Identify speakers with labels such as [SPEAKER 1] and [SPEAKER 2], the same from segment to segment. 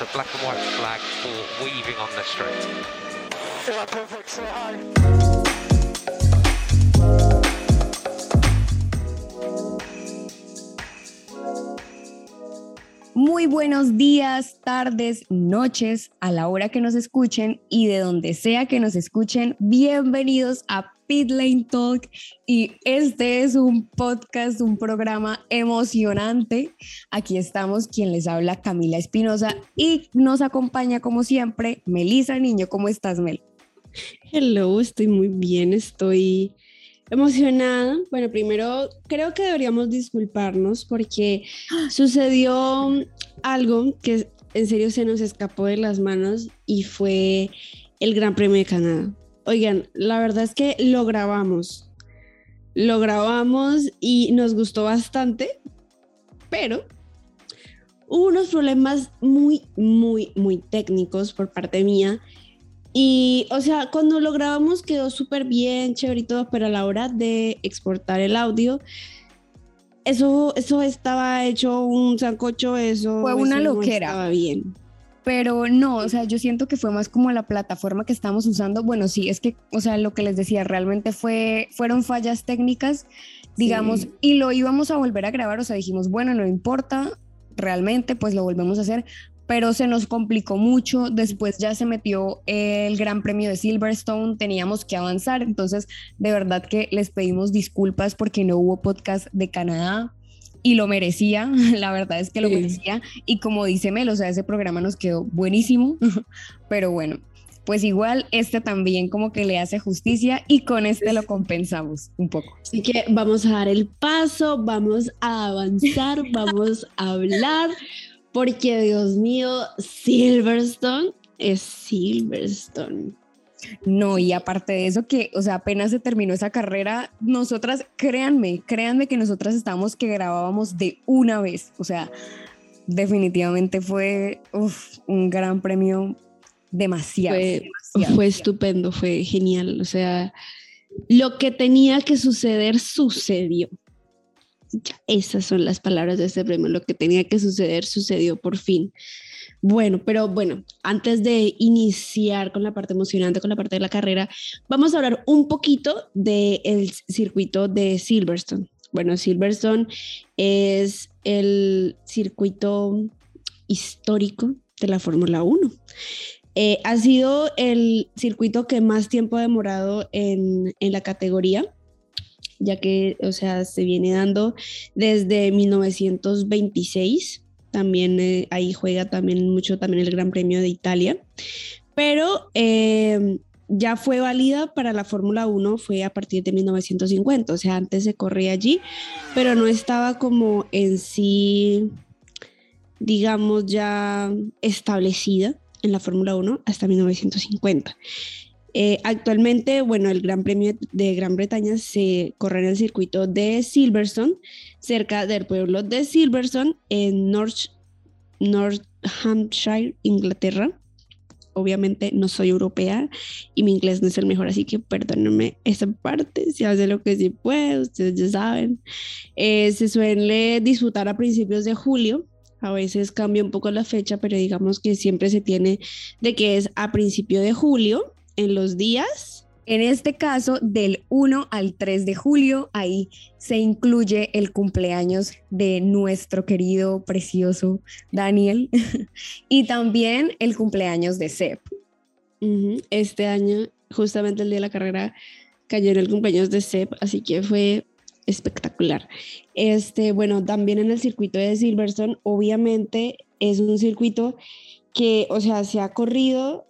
[SPEAKER 1] a black and white flag for weaving on the straight.
[SPEAKER 2] Yeah, perfect. Say hi.
[SPEAKER 3] Muy buenos días, tardes, noches, a la hora que nos escuchen y de donde sea que nos escuchen, bienvenidos a Pit Talk y este es un podcast, un programa emocionante. Aquí estamos, quien les habla Camila Espinosa y nos acompaña como siempre Melisa Niño. ¿Cómo estás, Mel?
[SPEAKER 4] Hello, estoy muy bien, estoy emocionada. Bueno, primero creo que deberíamos disculparnos porque sucedió algo que en serio se nos escapó de las manos y fue el Gran Premio de Canadá. Oigan, la verdad es que lo grabamos. Lo grabamos y nos gustó bastante, pero hubo unos problemas muy, muy, muy técnicos por parte mía y, o sea, cuando lo grabamos quedó súper bien, chévere y todo, pero a la hora de exportar el audio, eso, eso estaba hecho un sancocho, eso
[SPEAKER 3] Fue una
[SPEAKER 4] eso no
[SPEAKER 3] loquera.
[SPEAKER 4] estaba bien.
[SPEAKER 3] Pero no, o sea, yo siento que fue más como la plataforma que estamos usando. Bueno, sí, es que, o sea, lo que les decía, realmente fue, fueron fallas técnicas, digamos,
[SPEAKER 4] Sí.
[SPEAKER 3] y lo íbamos a volver a grabar, o sea, dijimos, bueno, no importa, realmente, pues lo volvemos a hacer, pero se nos complicó mucho. Después ya se metió el Gran Premio de Silverstone, teníamos que avanzar, entonces, de verdad que les pedimos disculpas porque no hubo podcast de Canadá. Y lo merecía, la verdad es que lo
[SPEAKER 4] Sí.
[SPEAKER 3] merecía. Y como dice Mel, o sea, ese programa nos quedó buenísimo, pero bueno, pues igual este también como que le hace justicia y con este lo compensamos un poco.
[SPEAKER 4] Así que vamos a dar el paso, vamos a avanzar, vamos a hablar, porque Dios mío, Silverstone es Silverstone.
[SPEAKER 3] No, y aparte de eso que, o sea, apenas se terminó esa carrera, nosotras, créanme, créanme que nosotras estábamos que grabábamos de una vez, o sea, definitivamente fue uf, un gran premio demasiado.
[SPEAKER 4] Fue-
[SPEAKER 3] demasiado.
[SPEAKER 4] Fue estupendo, fue genial. O sea, lo que tenía que suceder sucedió. Esas son las palabras de este premio. Lo que tenía que suceder sucedió por fin. Bueno, pero bueno, antes de iniciar con la parte emocionante, con la parte de la carrera, vamos a hablar un poquito del circuito de Silverstone. Bueno, Silverstone es el circuito histórico de la Fórmula 1. Eh, ha sido el circuito que más tiempo ha demorado en, en la categoría, ya que, o sea, se viene dando desde 1926. También eh, ahí juega también mucho también el Gran Premio de Italia. Pero eh, ya fue válida para la Fórmula 1, fue a partir de 1950, o sea, antes se corría allí, pero no estaba como en sí, digamos, ya establecida en la Fórmula 1 hasta 1950. Eh, actualmente, bueno, el Gran Premio de Gran Bretaña se corre en el circuito de Silverstone, cerca del pueblo de Silverstone, en North, Hampshire, Inglaterra. Obviamente no soy europea y mi inglés no es el mejor, así que perdónenme esa parte, si hace lo que sí puede, ustedes ya saben. Eh, se suele disputar a principios de julio, a veces cambia un poco la fecha, pero digamos que siempre se tiene de que es a principio de julio, en los días.
[SPEAKER 3] En este caso, del 1 al 3 de julio, ahí se incluye el cumpleaños de nuestro querido, precioso Daniel y también el cumpleaños de Seb.
[SPEAKER 4] Este año, justamente el día de la carrera, cayó en el cumpleaños de Seb, así que fue espectacular. Este, bueno, también en el circuito de Silverstone, obviamente es un circuito que, o sea, se ha corrido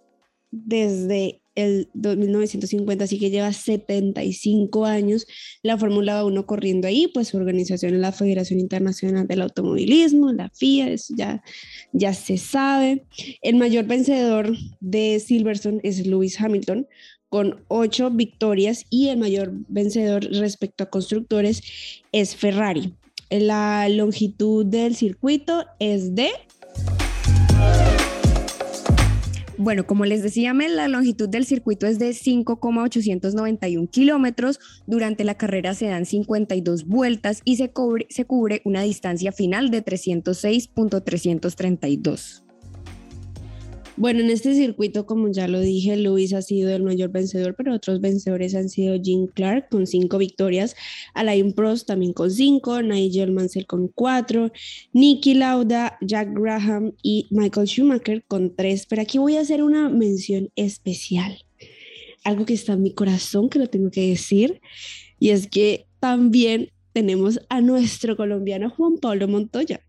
[SPEAKER 4] desde el 1950, así que lleva 75 años la Fórmula 1 corriendo ahí, pues su organización es la Federación Internacional del Automovilismo, la FIA, eso ya, ya se sabe. El mayor vencedor de Silverstone es Lewis Hamilton, con ocho victorias, y el mayor vencedor respecto a constructores es Ferrari. La longitud del circuito es de
[SPEAKER 3] Bueno, como les decía Mel, la longitud del circuito es de 5,891 kilómetros. Durante la carrera se dan 52 vueltas y se cubre, se cubre una distancia final de 306.332.
[SPEAKER 4] Bueno, en este circuito, como ya lo dije, Luis ha sido el mayor vencedor, pero otros vencedores han sido Jim Clark con cinco victorias, Alain Prost también con cinco, Nigel Mansell con cuatro, Nicky Lauda, Jack Graham y Michael Schumacher con tres. Pero aquí voy a hacer una mención especial, algo que está en mi corazón, que lo tengo que decir, y es que también tenemos a nuestro colombiano Juan Pablo Montoya.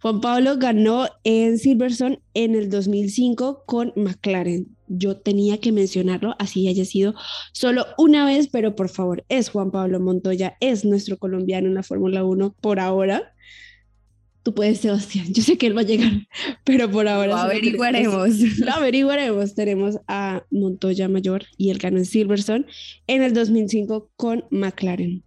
[SPEAKER 4] Juan Pablo ganó en Silverstone en el 2005 con McLaren. Yo tenía que mencionarlo, así haya sido solo una vez, pero por favor, es Juan Pablo Montoya, es nuestro colombiano en la Fórmula 1 por ahora. Tú puedes, Sebastián, yo sé que él va a llegar, pero por ahora...
[SPEAKER 3] Lo averiguaremos.
[SPEAKER 4] Lo averiguaremos. Tenemos a Montoya Mayor y él ganó en Silverstone en el 2005 con McLaren.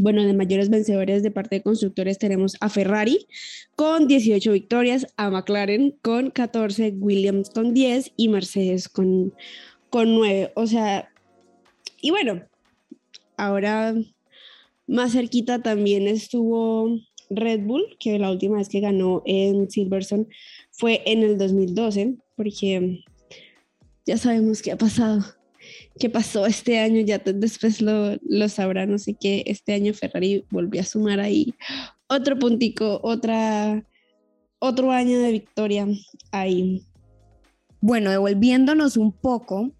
[SPEAKER 4] Bueno, de mayores vencedores de parte de constructores tenemos a Ferrari con 18 victorias, a McLaren con 14, Williams con 10 y Mercedes con, con 9. O sea, y bueno, ahora más cerquita también estuvo Red Bull, que la última vez que ganó en Silverstone fue en el 2012, porque ya sabemos qué ha pasado qué pasó este año, ya después lo, lo sabrá, no sé qué, este año Ferrari volvió a sumar ahí otro puntico, otra, otro año de victoria ahí.
[SPEAKER 3] Bueno, devolviéndonos un poco,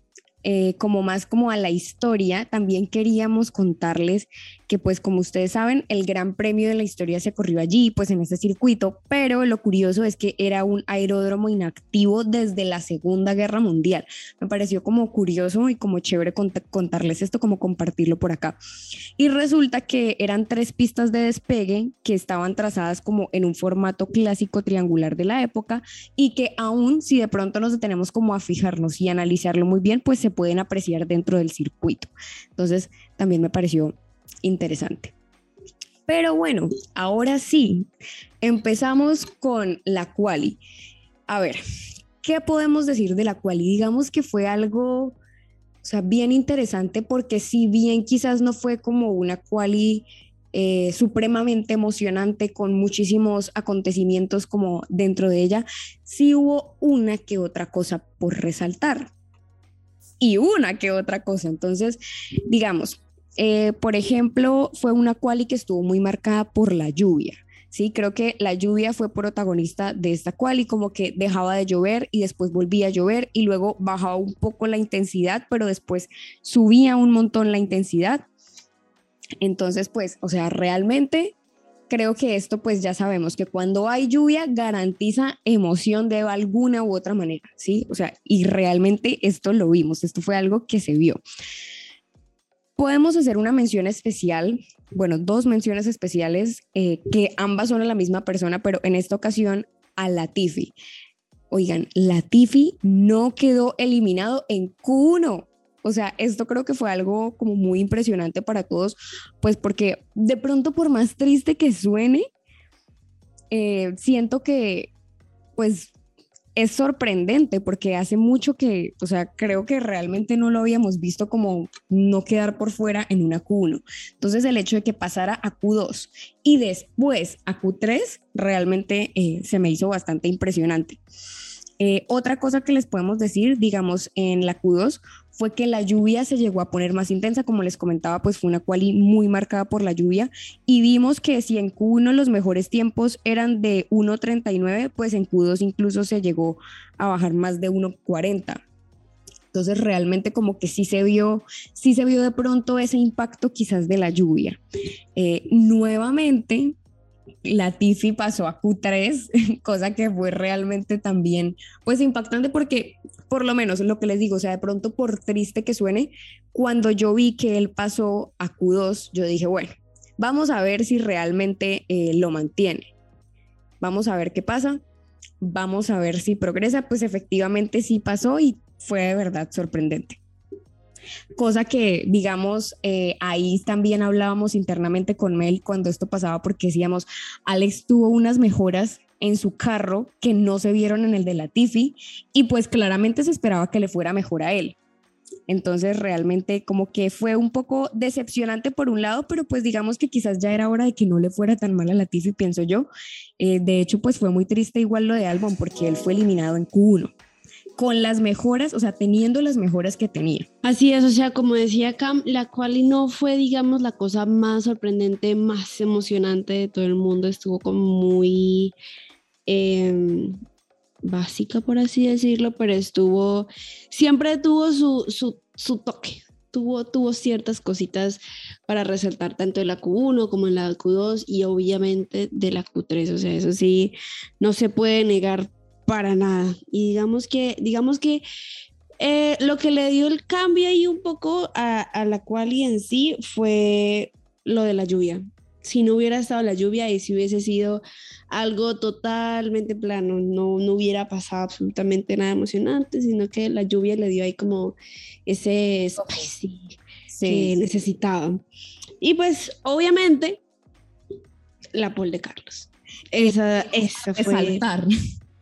[SPEAKER 3] eh, como más como a la historia, también queríamos contarles que pues como ustedes saben, el gran premio de la historia se corrió allí, pues en ese circuito, pero lo curioso es que era un aeródromo inactivo desde la Segunda Guerra Mundial. Me pareció como curioso y como chévere contarles esto, como compartirlo por acá. Y resulta que eran tres pistas de despegue que estaban trazadas como en un formato clásico triangular de la época y que aún si de pronto nos detenemos como a fijarnos y analizarlo muy bien, pues se pueden apreciar dentro del circuito. Entonces, también me pareció interesante. Pero bueno, ahora sí, empezamos con la quali. A ver, ¿qué podemos decir de la quali? Digamos que fue algo, o sea, bien interesante porque si bien quizás no fue como una quali eh, supremamente emocionante con muchísimos acontecimientos como dentro de ella, sí hubo una que otra cosa por resaltar. Y una que otra cosa. Entonces, digamos, eh, por ejemplo, fue una quali que estuvo muy marcada por la lluvia. Sí, creo que la lluvia fue protagonista de esta quali, como que dejaba de llover y después volvía a llover y luego bajaba un poco la intensidad, pero después subía un montón la intensidad. Entonces, pues, o sea, realmente creo que esto pues ya sabemos que cuando hay lluvia garantiza emoción de alguna u otra manera, ¿sí? O sea, y realmente esto lo vimos, esto fue algo que se vio. Podemos hacer una mención especial, bueno, dos menciones especiales, eh, que ambas son a la misma persona, pero en esta ocasión a Latifi. Oigan, Latifi no quedó eliminado en Q1. O sea, esto creo que fue algo como muy impresionante para todos, pues porque de pronto por más triste que suene, eh, siento que pues es sorprendente porque hace mucho que, o sea, creo que realmente no lo habíamos visto como no quedar por fuera en una Q1. Entonces el hecho de que pasara a Q2 y después a Q3 realmente eh, se me hizo bastante impresionante. Eh, otra cosa que les podemos decir, digamos, en la Q2 fue que la lluvia se llegó a poner más intensa, como les comentaba, pues fue una quali muy marcada por la lluvia y vimos que si en Q1 los mejores tiempos eran de 1.39, pues en Q2 incluso se llegó a bajar más de 1.40. Entonces realmente como que sí se vio, sí se vio de pronto ese impacto quizás de la lluvia. Eh, nuevamente, la Tiffy pasó a Q3, cosa que fue realmente también pues impactante porque por lo menos lo que les digo, o sea, de pronto por triste que suene, cuando yo vi que él pasó a Q2, yo dije, bueno, vamos a ver si realmente eh, lo mantiene. Vamos a ver qué pasa, vamos a ver si progresa, pues efectivamente sí pasó y fue de verdad sorprendente cosa que, digamos, eh, ahí también hablábamos internamente con Mel cuando esto pasaba, porque decíamos, Alex tuvo unas mejoras en su carro que no se vieron en el de la Tiffy y pues claramente se esperaba que le fuera mejor a él. Entonces realmente como que fue un poco decepcionante por un lado, pero pues digamos que quizás ya era hora de que no le fuera tan mal a Latifi, pienso yo. Eh, de hecho pues fue muy triste igual lo de Albon porque él fue eliminado en Q1. Con las mejoras, o sea, teniendo las mejoras que tenía.
[SPEAKER 4] Así es, o sea, como decía Cam, la quali no fue, digamos, la cosa más sorprendente, más emocionante de todo el mundo, estuvo como muy em, básica, por así decirlo, pero estuvo, siempre tuvo su, su, su toque, tuvo, tuvo ciertas cositas para resaltar tanto de la Q1 como en la Q2 y obviamente de la Q3, o sea, eso sí, no se puede negar para nada. Y digamos que, digamos que eh, lo que le dio el cambio ahí un poco a, a la quali en sí fue lo de la lluvia. Si no hubiera estado la lluvia y si hubiese sido algo totalmente plano, no, no hubiera pasado absolutamente nada emocionante, sino que la lluvia le dio ahí como ese spicy que necesitaba. Y pues obviamente la pole de Carlos. Esa, esa fue...
[SPEAKER 3] Saltar.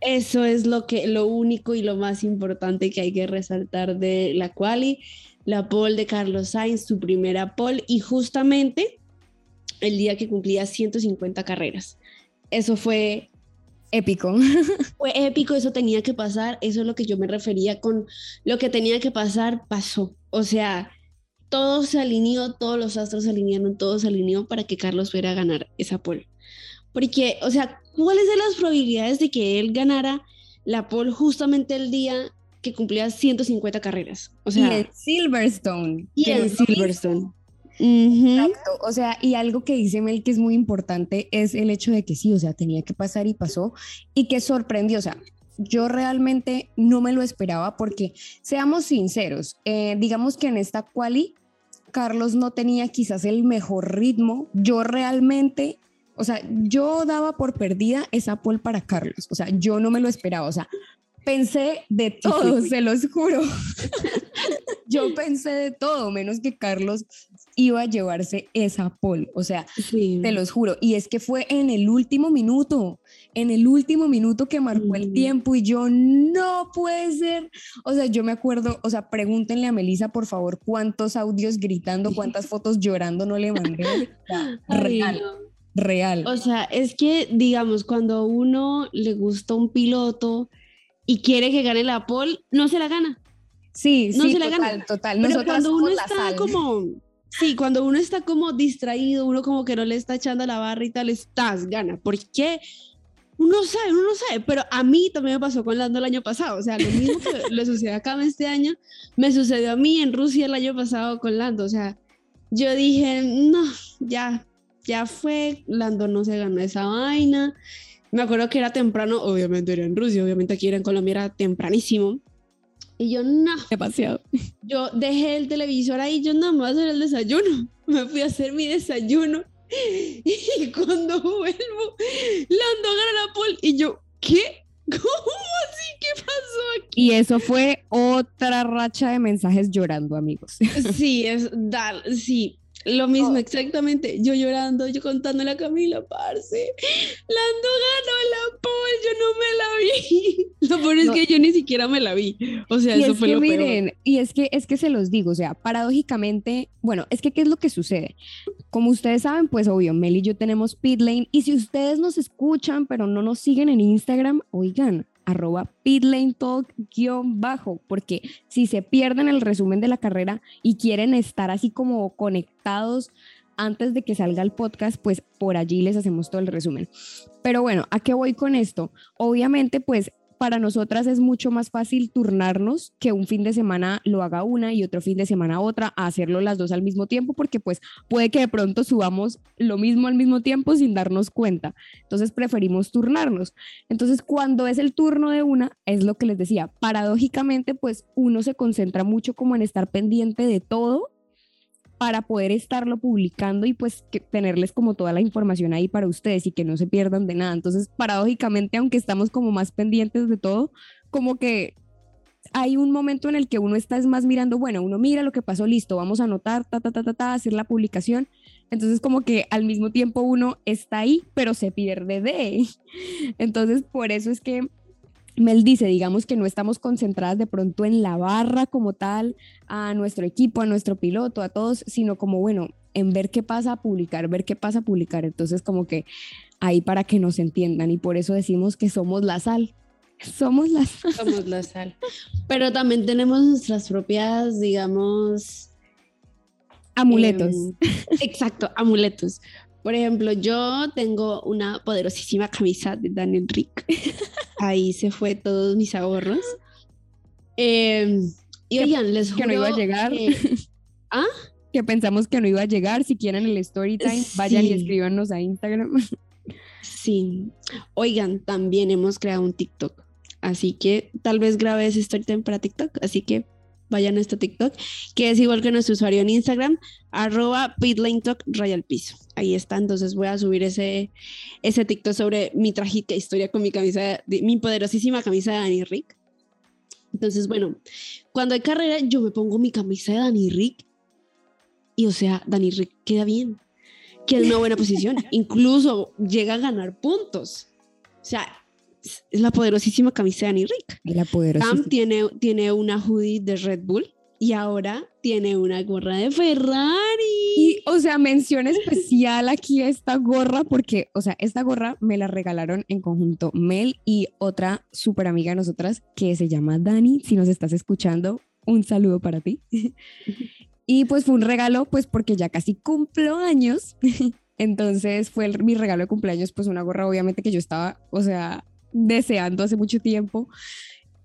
[SPEAKER 4] Eso es lo que lo único y lo más importante que hay que resaltar de la quali, la pole de Carlos Sainz, su primera pole y justamente el día que cumplía 150 carreras. Eso fue
[SPEAKER 3] épico.
[SPEAKER 4] Fue épico, eso tenía que pasar, eso es lo que yo me refería con lo que tenía que pasar, pasó. O sea, todo se alineó, todos los astros se alinearon, todo se alineó para que Carlos fuera a ganar esa pole. Porque, o sea, ¿cuáles son las probabilidades de que él ganara la pole justamente el día que cumplía 150 carreras? O sea,
[SPEAKER 3] y en Silverstone.
[SPEAKER 4] Y en Silverstone.
[SPEAKER 3] Exacto, o sea, y algo que dice Mel que es muy importante es el hecho de que sí, o sea, tenía que pasar y pasó y que sorprendió, o sea, yo realmente no me lo esperaba porque, seamos sinceros, eh, digamos que en esta quali Carlos no tenía quizás el mejor ritmo, yo realmente o sea, yo daba por perdida esa pole para Carlos. O sea, yo no me lo esperaba. O sea, pensé de todo, se los juro. yo pensé de todo, menos que Carlos iba a llevarse esa pole. O sea, sí. te los juro. Y es que fue en el último minuto, en el último minuto que marcó el tiempo y yo no puede ser. O sea, yo me acuerdo, o sea, pregúntenle a Melissa, por favor, cuántos audios gritando, cuántas fotos llorando no le mandé. real real.
[SPEAKER 4] O sea, es que, digamos, cuando a uno le gusta un piloto y quiere que gane la pole, no se la gana.
[SPEAKER 3] Sí,
[SPEAKER 4] no
[SPEAKER 3] sí,
[SPEAKER 4] se
[SPEAKER 3] total,
[SPEAKER 4] la gana.
[SPEAKER 3] total.
[SPEAKER 4] Pero cuando uno está como, sí, cuando uno está como distraído, uno como que no le está echando la barra y tal, estás gana. ¿Por qué? Uno sabe, uno no sabe, pero a mí también me pasó con Lando el año pasado, o sea, lo mismo que le sucedió acá este año, me sucedió a mí en Rusia el año pasado con Lando, o sea, yo dije, no, ya, ya fue, Lando no se ganó esa vaina. Me acuerdo que era temprano, obviamente era en Rusia, obviamente aquí era en Colombia era tempranísimo. Y yo no,
[SPEAKER 3] Demasiado.
[SPEAKER 4] yo dejé el televisor ahí, yo no me voy a hacer el desayuno. Me fui a hacer mi desayuno. Y cuando vuelvo, Lando gana la pole. Y yo, ¿qué? ¿Cómo así? ¿Qué pasó aquí?
[SPEAKER 3] Y eso fue otra racha de mensajes llorando, amigos.
[SPEAKER 4] Sí, es dar, sí, lo mismo,
[SPEAKER 3] Oh.
[SPEAKER 4] exactamente. Yo llorando, yo contándole a Camila, parce. Lando ganó la pole, yo no me la vi. Lo peor es
[SPEAKER 3] No.
[SPEAKER 4] que yo ni siquiera me la vi. O sea,
[SPEAKER 3] Y
[SPEAKER 4] eso
[SPEAKER 3] es
[SPEAKER 4] fue
[SPEAKER 3] que
[SPEAKER 4] lo peor.
[SPEAKER 3] miren, y es que es que se los digo, o sea, paradójicamente, bueno, es que qué es lo que sucede. Como ustedes saben, pues obvio, Mel y yo tenemos Pitlane y si ustedes nos escuchan pero no nos siguen en Instagram, oigan, arroba Pitlane Talk guion bajo, porque si se pierden el resumen de la carrera y quieren estar así como conectados antes de que salga el podcast, pues por allí les hacemos todo el resumen. Pero bueno, ¿a qué voy con esto? Obviamente, pues para nosotras es mucho más fácil turnarnos que un fin de semana lo haga una y otro fin de semana otra, a hacerlo las dos al mismo tiempo, porque pues puede que de pronto subamos lo mismo al mismo tiempo sin darnos cuenta. Entonces preferimos turnarnos. Entonces cuando es el turno de una, es lo que les decía, paradójicamente pues uno se concentra mucho como en estar pendiente de todo para poder estarlo publicando y pues tenerles como toda la información ahí para ustedes y que no se pierdan de nada. Entonces, paradójicamente, aunque estamos como más pendientes de todo, como que hay un momento en el que uno está es más mirando, bueno, uno mira lo que pasó, listo, vamos a anotar, ta, ta, ta, ta, ta, hacer la publicación. Entonces, como que al mismo tiempo uno está ahí, pero se pierde de. Entonces, por eso es que Mel dice, digamos que no estamos concentradas de pronto en la barra como tal, a nuestro equipo, a nuestro piloto, a todos, sino como, bueno, en ver qué pasa a publicar, ver qué pasa a publicar. Entonces, como que ahí para que nos entiendan y por eso decimos que somos la sal. Somos las...
[SPEAKER 4] Somos la sal. Pero también tenemos nuestras propias, digamos...
[SPEAKER 3] Amuletos.
[SPEAKER 4] em, exacto, amuletos. Por ejemplo, yo tengo una poderosísima camisa de Daniel Rick. Ahí se fue todos mis ahorros. Em, y oigan, les
[SPEAKER 3] que no iba a
[SPEAKER 4] juro
[SPEAKER 3] llegar.
[SPEAKER 4] que- ¿Ah?
[SPEAKER 3] que pensamos que no iba a llegar. Si quieren el story time, vayan y escríbanos a Instagram.
[SPEAKER 4] Sí. Oigan, también hemos creado un TikTok. Así que tal vez grabé ese story time para TikTok. Así que vayan a este TikTok, que es igual que nuestro usuario en Instagram, arroba pitlanetalk Royal Piso. Ahí está. Entonces voy a subir ese, ese TikTok sobre mi trágica historia con mi camisa, de, mi poderosísima camisa de Danny Rick. Entonces, bueno, cuando hay carrera, yo me pongo mi camisa de Danny Rick. Y o sea, Danny Rick queda bien. Queda en una buena posición. Incluso llega a ganar puntos. O sea, es- la poderosísima camisa de Danny Rick.
[SPEAKER 3] La poderosa.
[SPEAKER 4] Cam tiene, tiene una hoodie de Red Bull y ahora tiene una gorra de Ferrari.
[SPEAKER 3] Y, o sea, mención especial aquí a esta gorra, porque, o sea, esta gorra me la regalaron en conjunto Mel y otra súper amiga de nosotras que se llama Dani. Si nos estás escuchando, un saludo para ti. y pues fue un regalo, pues porque ya casi cumplo años. Entonces fue el- mi regalo de cumpleaños, pues una gorra obviamente que yo estaba, o sea, deseando hace mucho tiempo.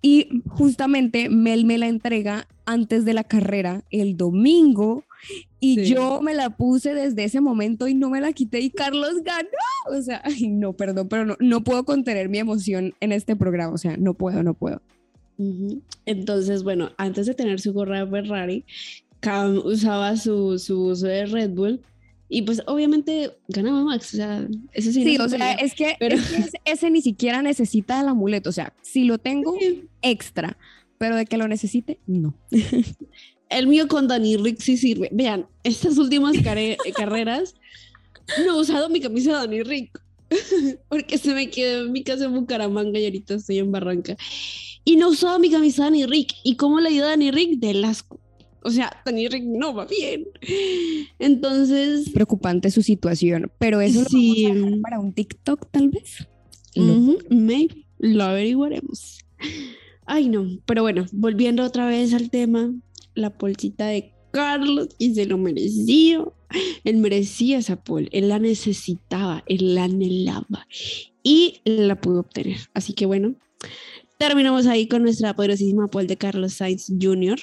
[SPEAKER 3] Y justamente Mel me la entrega antes de la carrera el domingo y
[SPEAKER 4] Sí.
[SPEAKER 3] yo me la puse desde ese momento y no me la quité y Carlos ganó. O sea, ay, no, perdón, pero no, no puedo contener mi emoción en este programa. O sea, no puedo, no puedo.
[SPEAKER 4] Entonces, bueno, antes de tener su gorra de Ferrari, Cam usaba su, su uso de Red Bull y pues obviamente ganaba Max. O sea, eso sí.
[SPEAKER 3] Sí,
[SPEAKER 4] no
[SPEAKER 3] o
[SPEAKER 4] se
[SPEAKER 3] sea, es que,
[SPEAKER 4] pero-
[SPEAKER 3] es que ese, ese ni siquiera necesita el amuleto. O sea, si lo tengo,
[SPEAKER 4] Sí.
[SPEAKER 3] extra. Pero de que lo necesite, no.
[SPEAKER 4] El mío con Dani Rick sí sirve. Vean, estas últimas carreras no he usado mi camisa de Dani Rick porque se me quedó en mi casa en Bucaramanga y ahorita estoy en Barranca. Y no he usado mi camisa de Dani Rick. ¿Y cómo le dio a Dani Rick? Del asco. O sea, Dani Rick no va bien. Entonces,
[SPEAKER 3] Preocupante su situación. Pero eso
[SPEAKER 4] Sí.
[SPEAKER 3] lo vamos a para un TikTok, tal vez.
[SPEAKER 4] Maybe, lo averiguaremos. Ay, no. Pero bueno, volviendo otra vez al tema, la polcita de Carlos y se lo mereció. Él merecía esa pole, él la necesitaba, él la anhelaba y la pudo obtener. Así que bueno, terminamos ahí con nuestra poderosísima pole de Carlos Sainz Jr.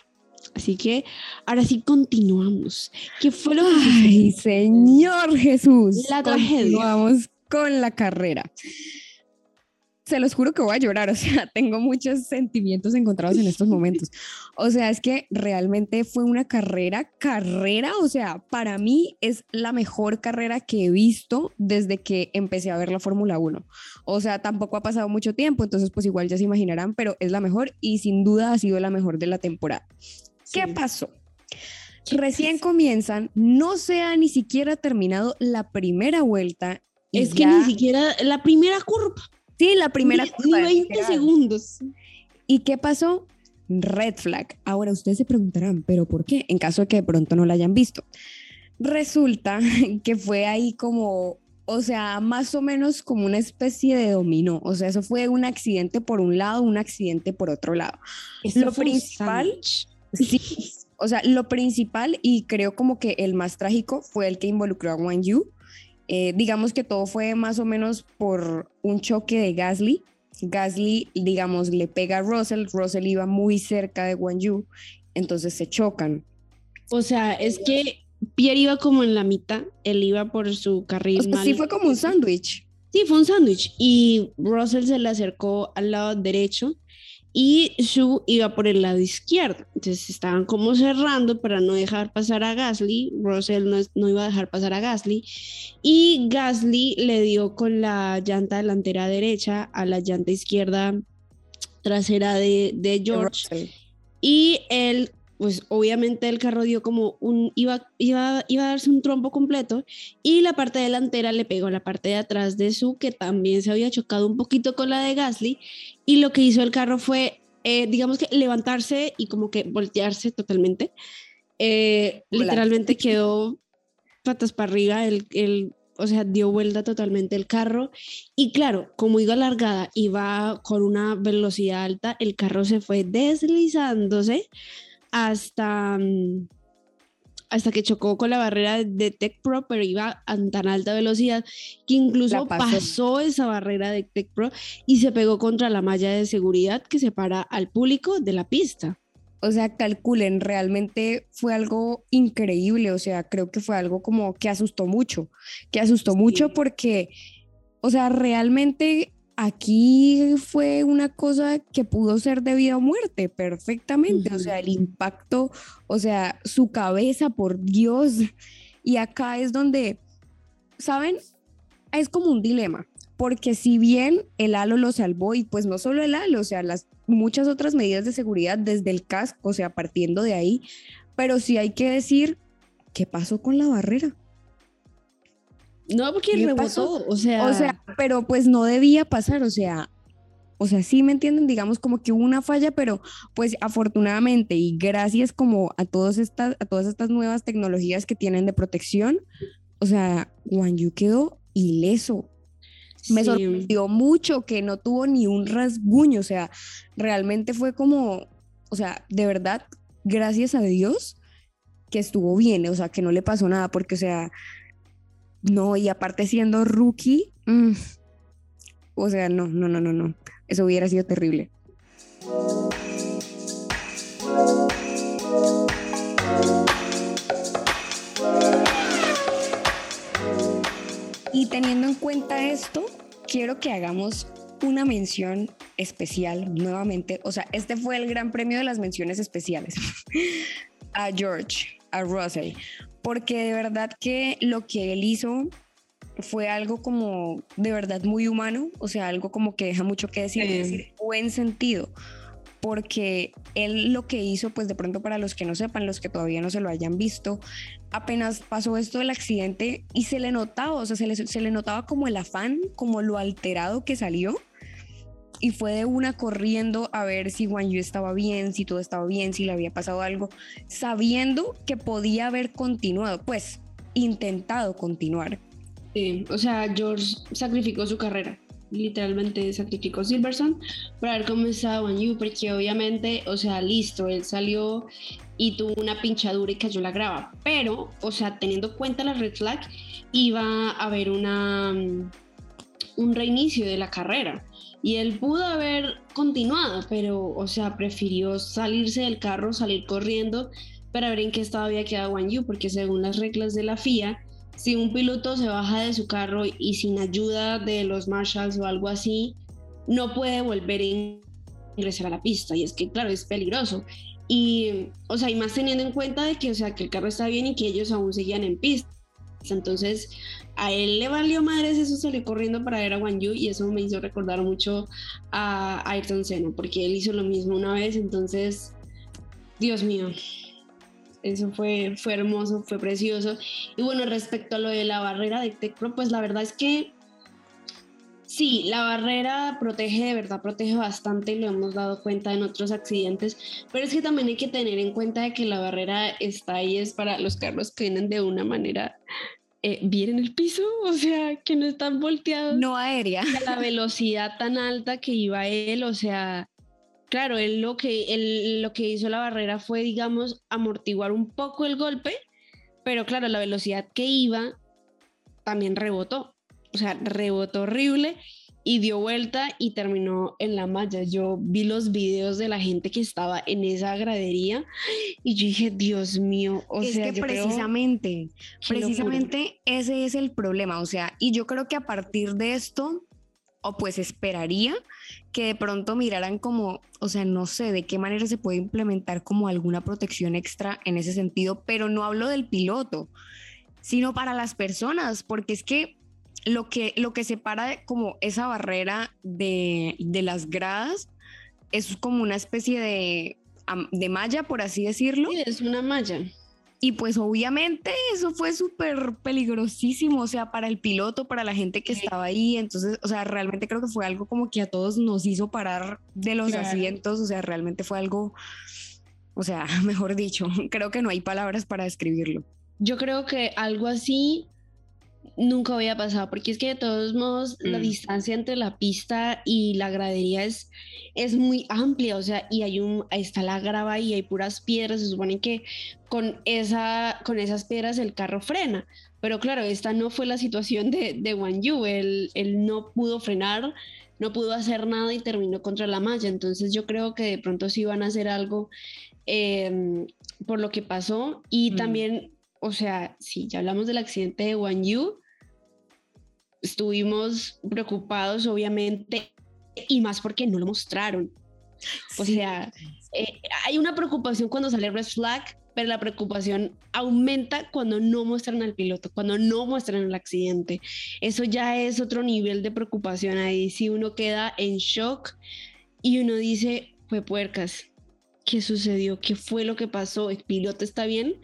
[SPEAKER 4] Así que ahora sí continuamos. ¿Qué fue lo que
[SPEAKER 3] Ay? Señor Jesús.
[SPEAKER 4] La tragedia.
[SPEAKER 3] Continuamos con la carrera. Se los juro que voy a llorar, o sea, tengo muchos sentimientos encontrados en estos momentos. O sea, es que realmente fue una carrera, carrera, o sea, para mí es la mejor carrera que he visto desde que empecé a ver la Fórmula 1. O sea, tampoco ha pasado mucho tiempo, entonces pues igual ya se imaginarán, pero es la mejor y sin duda ha sido la mejor de la temporada. ¿Qué pasó? Recién comienzan, no se ha ni siquiera terminado la primera vuelta. y
[SPEAKER 4] Es que ni siquiera la primera curva,
[SPEAKER 3] Sí, la primera
[SPEAKER 4] ni,
[SPEAKER 3] curva,
[SPEAKER 4] ni 20
[SPEAKER 3] literal.
[SPEAKER 4] segundos.
[SPEAKER 3] ¿Y qué pasó? Red flag. Ahora ustedes se preguntarán, ¿pero por qué? En caso de que de pronto no la hayan visto. Resulta que fue ahí como, o sea, más o menos como una especie de dominó. O sea, eso fue un accidente por un lado, un accidente por otro lado.
[SPEAKER 4] Eso
[SPEAKER 3] Lo principal-. Sí, o sea, lo principal y creo como que el más trágico fue el que involucró a Wang Yu. Eh, digamos que todo fue más o menos por un choque de Gasly. Gasly, digamos, le pega a Russell, Russell iba muy cerca de Wang Yu, entonces se chocan.
[SPEAKER 4] O sea, es que Pierre iba como en la mitad, él iba por su carril
[SPEAKER 3] O sea,
[SPEAKER 4] mal.
[SPEAKER 3] sí fue como un sándwich.
[SPEAKER 4] Sí, fue un sándwich. Y Russell se le acercó al lado derecho y Shu iba por el lado izquierdo. Entonces estaban como cerrando para no dejar pasar a Gasly. Russell no, no iba a dejar pasar a Gasly. Y Gasly le dio con la llanta delantera derecha a la llanta izquierda trasera de, de George. Y él, pues obviamente el carro dio como un, iba, iba, iba a darse un trompo completo y la parte delantera le pegó a la parte de atrás de su, que también se había chocado un poquito con la de Gasly. Y lo que hizo el carro fue, eh, digamos que levantarse y como que voltearse totalmente. Eh, literalmente quedó patas para arriba el, el o sea, dio vuelta totalmente el carro. Y claro, como iba largada, iba con una velocidad alta, el carro se fue deslizándose hasta, mm, hasta que chocó con la barrera de Tech Pro, pero iba a tan alta velocidad que incluso
[SPEAKER 3] pasó.
[SPEAKER 4] pasó. esa barrera de Tech Pro y se pegó contra la malla de seguridad que separa al público de la pista.
[SPEAKER 3] O sea, calculen, realmente fue algo increíble, o sea, creo que fue algo como que asustó mucho, que asustó
[SPEAKER 4] Sí.
[SPEAKER 3] mucho porque, o sea, realmente aquí fue una cosa que pudo ser de vida o muerte perfectamente, o sea, el impacto, o sea, su cabeza, por Dios, y acá es donde, ¿saben? Es como un dilema, porque si bien el halo lo salvó, y pues no solo el halo, o sea, las muchas otras medidas de seguridad desde el casco, o sea, partiendo de ahí, pero sí hay que decir, ¿qué pasó con la barrera?
[SPEAKER 4] No, porque
[SPEAKER 3] ¿Qué
[SPEAKER 4] rebotó,
[SPEAKER 3] pasó?
[SPEAKER 4] o sea,
[SPEAKER 3] O sea, pero pues no debía pasar, o sea, o sea, sí me entienden, digamos como que hubo una falla, pero pues afortunadamente y gracias como a todas estas, a todas estas nuevas tecnologías que tienen de protección, o sea, Juan Yu quedó ileso. Me
[SPEAKER 4] sí.
[SPEAKER 3] sorprendió mucho que no tuvo ni un rasguño, o sea, realmente fue como, o sea, de verdad, gracias a Dios que estuvo bien, o sea, que no le pasó nada, porque, o sea, no, y aparte siendo rookie, mm, o sea, no, no, no, no, no, eso hubiera sido terrible. Y teniendo en cuenta esto, quiero que hagamos una mención especial nuevamente. O sea, este fue el gran premio de las menciones especiales. a George, a Russell, porque de verdad que lo que él hizo fue algo como de verdad muy humano, o sea, algo como que deja mucho que decir,
[SPEAKER 4] Sí.
[SPEAKER 3] es decir, buen sentido, porque él lo que hizo, pues de pronto para los que no sepan, los que todavía no se lo hayan visto, apenas pasó esto del accidente y se le notaba, o sea, se le, se le notaba como el afán, como lo alterado que salió. Y fue de una corriendo a ver si Juan Yu estaba bien, si todo estaba bien, si le había pasado algo, sabiendo que podía haber continuado, pues intentado continuar.
[SPEAKER 4] Sí, o sea, George sacrificó su carrera. Literalmente sacrificó Silverstone para cómo estaba Wang Yu, porque obviamente, o sea, listo, él salió y tuvo una pinchadura y cayó la grava. Pero, o sea, teniendo en cuenta la red flag, iba a haber una, mm, un reinicio de la carrera. Y él pudo haber continuado, pero, o sea, prefirió salirse del carro, salir corriendo para ver en qué estado había quedado Wang Yu, porque según las reglas de la FIA, si un piloto se baja de su carro y sin ayuda de los marshals o algo así, no puede volver a ingresar a la pista. Y es que, claro, es peligroso. Y, o sea, y más teniendo en cuenta de que, o sea, que el carro está bien y que ellos aún seguían en pista. Entonces, a él le valió madres eso, salió corriendo para ver a Wang Yu y eso me hizo recordar mucho a Ayrton Senna, porque él hizo lo mismo una vez, entonces, Dios mío, eso fue, fue hermoso, fue precioso. Y bueno, respecto a lo de la barrera de Tech Pro, pues la verdad es que sí, la barrera protege, de verdad protege bastante y lo hemos dado cuenta en otros accidentes, pero es que también hay que tener en cuenta de que la barrera está ahí es para los carros que vienen de una manera eh, bien en el piso, o sea, que no están volteados
[SPEAKER 3] No aérea.
[SPEAKER 4] a la velocidad tan alta que iba él, o sea, claro, él lo que, él, lo que hizo la barrera fue, digamos, amortiguar un poco el golpe, pero claro, la velocidad que iba también rebotó, o sea, rebotó horrible y dio vuelta y terminó en la malla. Yo vi los videos de la gente que estaba en esa gradería y yo dije, Dios mío, o
[SPEAKER 3] es
[SPEAKER 4] sea,
[SPEAKER 3] que
[SPEAKER 4] yo
[SPEAKER 3] precisamente, precisamente ese es el problema, o sea, y yo creo que a partir de esto, o pues esperaría que de pronto miraran como, o sea, no sé de qué manera se puede implementar como alguna protección extra en ese sentido, pero no hablo del piloto, sino para las personas, porque es que lo que, lo que separa como esa barrera de, de las gradas es como una especie de, de malla, por así decirlo.
[SPEAKER 4] Sí, es una malla.
[SPEAKER 3] Y pues obviamente eso fue súper peligrosísimo, o sea, para el piloto, para la gente que estaba ahí. Entonces, o sea, realmente creo que fue algo como que a todos nos hizo parar de los
[SPEAKER 4] Claro.
[SPEAKER 3] asientos, o sea, realmente fue algo, o sea, mejor dicho, creo que no hay palabras para describirlo.
[SPEAKER 4] Yo creo que algo así nunca había pasado, porque es que de todos modos la
[SPEAKER 3] Mm.
[SPEAKER 4] distancia entre la pista y la gradería es, es muy amplia, o sea, y hay un, ahí está la grava y hay puras piedras, se supone que con, esa, con esas piedras el carro frena, pero claro, esta no fue la situación de, de Wang Yu, él, él no pudo frenar, no pudo hacer nada y terminó contra la malla, entonces yo creo que de pronto sí van a hacer algo eh, por lo que pasó y
[SPEAKER 3] Mm.
[SPEAKER 4] también, o sea, si ya hablamos del accidente de Wang Yu, estuvimos preocupados, obviamente, y más porque no lo mostraron. O
[SPEAKER 3] Sí.
[SPEAKER 4] sea, eh, hay una preocupación cuando sale Red Flag, pero la preocupación aumenta cuando no muestran al piloto, cuando no muestran el accidente. Eso ya es otro nivel de preocupación. Ahí sí uno queda en shock y uno dice, fue puercas. ¿Qué sucedió? ¿Qué fue lo que pasó? ¿El piloto está bien?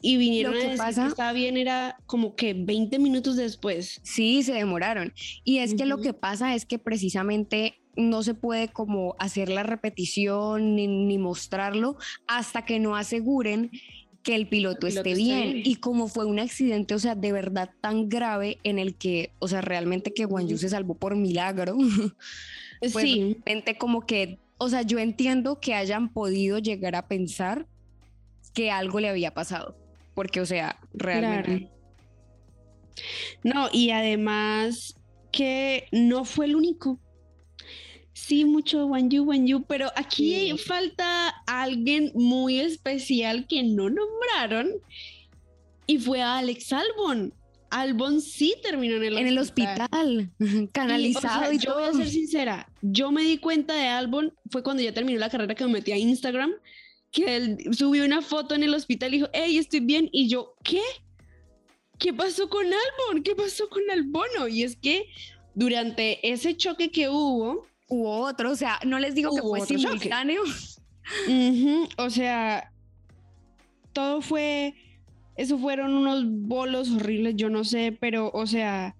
[SPEAKER 4] Y vinieron
[SPEAKER 3] Lo
[SPEAKER 4] a
[SPEAKER 3] que
[SPEAKER 4] decir
[SPEAKER 3] pasa-
[SPEAKER 4] que estaba bien, era como que 20 minutos después.
[SPEAKER 3] Sí, se demoraron. Y es que lo que pasa es que precisamente no se puede como hacer la repetición ni, ni mostrarlo hasta que no aseguren que el piloto,
[SPEAKER 4] El piloto
[SPEAKER 3] esté bien.
[SPEAKER 4] bien.
[SPEAKER 3] Y como fue un accidente, o sea, de verdad tan grave en el que, o sea, realmente que Wang Yu se salvó por milagro, pues
[SPEAKER 4] sí,
[SPEAKER 3] realmente como que, o sea, yo entiendo que hayan podido llegar a pensar que algo le había pasado. Porque, o sea, realmente...
[SPEAKER 4] Claro. No, y además que no fue el único. Sí, mucho Wan Yu, pero aquí
[SPEAKER 3] Sí.
[SPEAKER 4] falta alguien muy especial que no nombraron y fue a Alex Albon. Albon sí terminó en el
[SPEAKER 3] En el hospital, canalizado y,
[SPEAKER 4] Y, o sea, yo voy a ser sincera, yo me di cuenta de Albon fue cuando ya terminó la carrera que me metí a Instagram, que él subió una foto en el hospital y dijo, hey, estoy bien. Y yo, ¿qué? ¿Qué pasó con Albon? ¿Qué pasó con Albono? Y es que durante ese choque que hubo,
[SPEAKER 3] Hubo otro, o sea, no les digo que fue simultáneo.
[SPEAKER 4] o sea, todo fue, eso fueron unos bolos horribles, yo no sé, pero, o sea,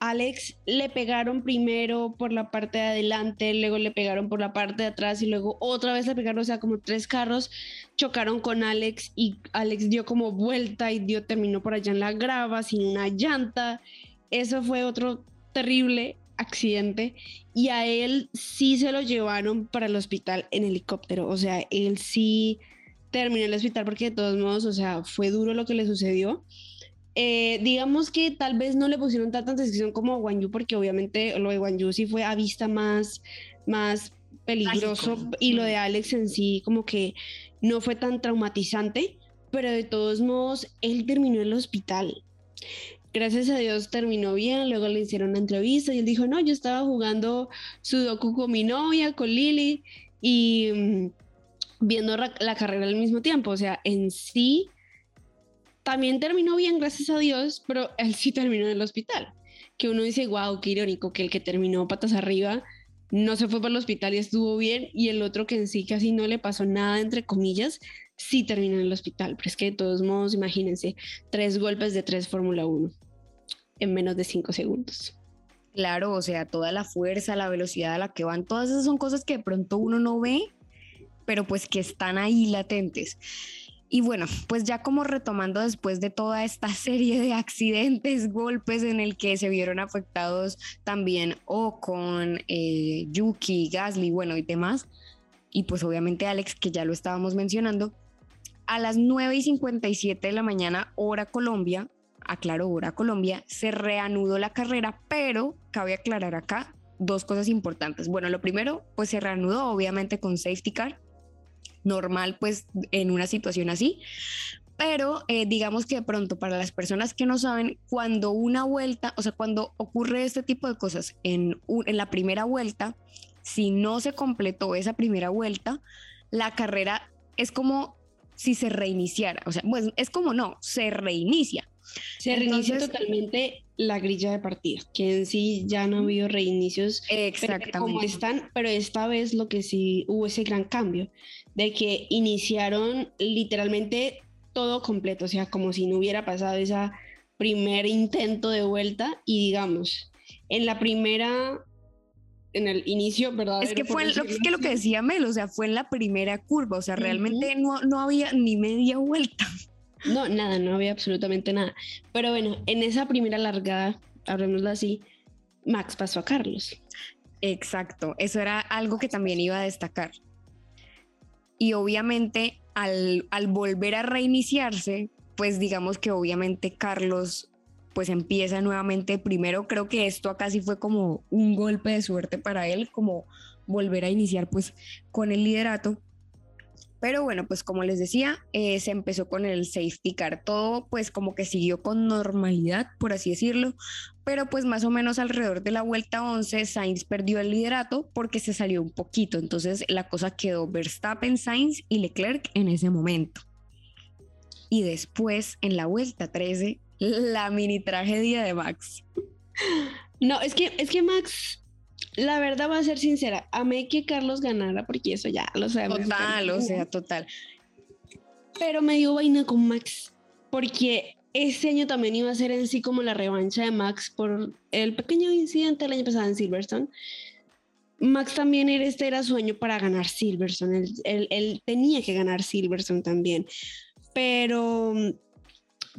[SPEAKER 4] Alex le pegaron primero por la parte de adelante, luego le pegaron por la parte de atrás y luego otra vez le pegaron, o sea, como tres carros chocaron con Alex y Alex dio como vuelta y dio, terminó por allá en la grava sin una llanta. Eso fue otro terrible accidente y a él sí se lo llevaron para el hospital en helicóptero, o sea, él sí terminó el hospital porque de todos modos, o sea, fue duro lo que le sucedió. Eh, digamos que tal vez no le pusieron tanta atención como a Wang Yu, porque obviamente lo de Wang Yu sí fue a vista más, más peligroso
[SPEAKER 3] Trágico.
[SPEAKER 4] y lo de Alex en sí como que no fue tan traumatizante, pero de todos modos él terminó en el hospital. Gracias a Dios terminó bien, luego le hicieron una entrevista y él dijo, no, yo estaba jugando Sudoku con mi novia, con Lily y mm, viendo la carrera al mismo tiempo, o sea, en sí también terminó bien, gracias a Dios, pero él sí terminó en el hospital. Que uno dice, wow, qué irónico que el que terminó patas arriba no se fue para el hospital y estuvo bien, y el otro que en sí casi no le pasó nada, entre comillas, sí terminó en el hospital. Pero es que de todos modos, imagínense, tres golpes de tres Fórmula 1 en menos de cinco segundos.
[SPEAKER 3] Claro, o sea, toda la fuerza, la velocidad a la que van, todas esas son cosas que de pronto uno no ve, pero pues que están ahí latentes. Y bueno, pues ya como retomando después de toda esta serie de accidentes, golpes en el que se vieron afectados también Ocon, eh, Yuki, Gasly, bueno, y demás, y pues obviamente Alex, que ya lo estábamos mencionando, a las 9 y 57 de la mañana, hora Colombia, aclaro, hora Colombia, se reanudó la carrera, pero cabe aclarar acá dos cosas importantes. Bueno, lo primero, pues se reanudó obviamente con safety car, normal pues en una situación así, pero eh, digamos que de pronto para las personas que no saben, cuando una vuelta, o sea, cuando ocurre este tipo de cosas en, en la primera vuelta, si no se completó esa primera vuelta, la carrera es como si se reiniciara, o sea, pues es como no, se reinicia.
[SPEAKER 4] Se reinicia
[SPEAKER 3] Entonces-
[SPEAKER 4] totalmente la grilla de partida, que en sí ya no ha habido reinicios
[SPEAKER 3] Exactamente.
[SPEAKER 4] como están, pero esta vez lo que sí hubo ese gran cambio de que iniciaron literalmente todo completo, o sea, como si no hubiera pasado ese primer intento de vuelta y digamos, en la primera, en el inicio, ¿verdad?
[SPEAKER 3] Es que fue lo, es que lo que decía Mel, o sea, fue en la primera curva, o sea, realmente no, no había ni media vuelta.
[SPEAKER 4] No, nada, no había absolutamente nada. Pero bueno, en esa primera largada, hablemoslo así, Max pasó a Carlos.
[SPEAKER 3] Exacto, eso era algo que también iba a destacar. Y obviamente al, al volver a reiniciarse, pues digamos que obviamente Carlos pues empieza nuevamente primero. Creo que esto acá sí fue como un golpe de suerte para él, como volver a iniciar pues con el liderato. Pero bueno, pues como les decía, eh, se empezó con el safety car. Todo pues como que siguió con normalidad, por así decirlo. Pero pues más o menos alrededor de la vuelta 11, Sainz perdió el liderato porque se salió un poquito. Entonces la cosa quedó Verstappen, Sainz y Leclerc en ese momento. Y después, en la vuelta 13, la mini tragedia de Max.
[SPEAKER 4] No, es que, es que Max, la verdad va a ser sincera, amé que Carlos ganara porque eso ya lo sabemos.
[SPEAKER 3] Total, o sea, total.
[SPEAKER 4] Pero me dio vaina con Max porque este año también iba a ser en sí como la revancha de Max por el pequeño incidente el año pasado en Silverstone. Max también era, este era su año para ganar Silverstone. Él, él, él tenía que ganar Silverstone también. Pero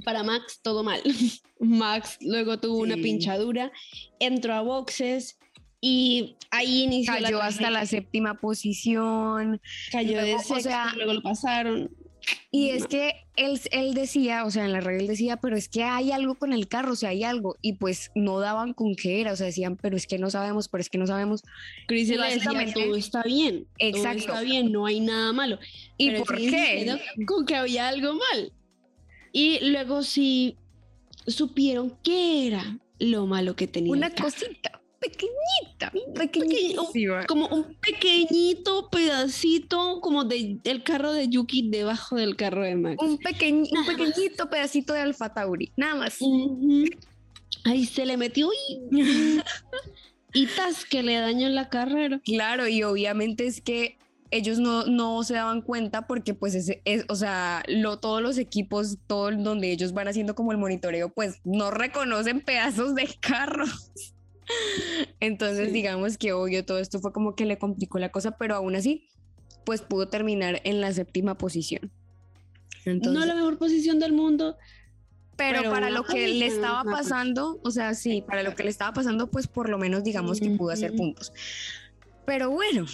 [SPEAKER 4] para Max todo mal. Max luego tuvo una pinchadura, entró a boxes y ahí inició
[SPEAKER 3] Cayó
[SPEAKER 4] la
[SPEAKER 3] hasta la séptima posición.
[SPEAKER 4] cayó de
[SPEAKER 3] luego, o
[SPEAKER 4] sexto,
[SPEAKER 3] sea,
[SPEAKER 4] luego lo pasaron.
[SPEAKER 3] Y
[SPEAKER 4] No.
[SPEAKER 3] es que él, él decía, o sea, en la regla él decía, pero es que hay algo con el carro, o sea, hay algo. Y pues no daban con qué era, o sea, decían, pero es que no sabemos, pero es que no sabemos.
[SPEAKER 4] Chris
[SPEAKER 3] Y
[SPEAKER 4] le decía,
[SPEAKER 3] básicamente-
[SPEAKER 4] todo está bien. todo
[SPEAKER 3] Exacto.
[SPEAKER 4] está bien, no hay nada malo.
[SPEAKER 3] ¿Y
[SPEAKER 4] Pero
[SPEAKER 3] por qué?
[SPEAKER 4] Con que había algo mal. Y luego sí supieron qué era lo malo que tenía.
[SPEAKER 3] Una cosita pequeñita, pequeñísima.
[SPEAKER 4] como un pequeñito pedacito como de, del carro de Yuki debajo del carro de Max.
[SPEAKER 3] Un, pequeñ- un pequeñito pedacito de Alfa Tauri, nada más.
[SPEAKER 4] Ujú. Ahí se le metió y, y tas que le dañó la carrera.
[SPEAKER 3] Claro, y obviamente es que ellos no, no se daban cuenta porque pues ese es, o sea, lo, todos los equipos, todo el- donde ellos van haciendo como el monitoreo, pues no reconocen pedazos de carros. Entonces
[SPEAKER 4] Sí.
[SPEAKER 3] digamos que obvio todo esto fue como que le complicó la cosa, pero aún así pues pudo terminar en la séptima posición. Entonces,
[SPEAKER 4] no la mejor posición del mundo.
[SPEAKER 3] pero,
[SPEAKER 4] pero
[SPEAKER 3] para lo que le estaba pasando, o sea, sí, para lo que le estaba pasando, pues por lo menos digamos que pudo hacer puntos. Pero bueno,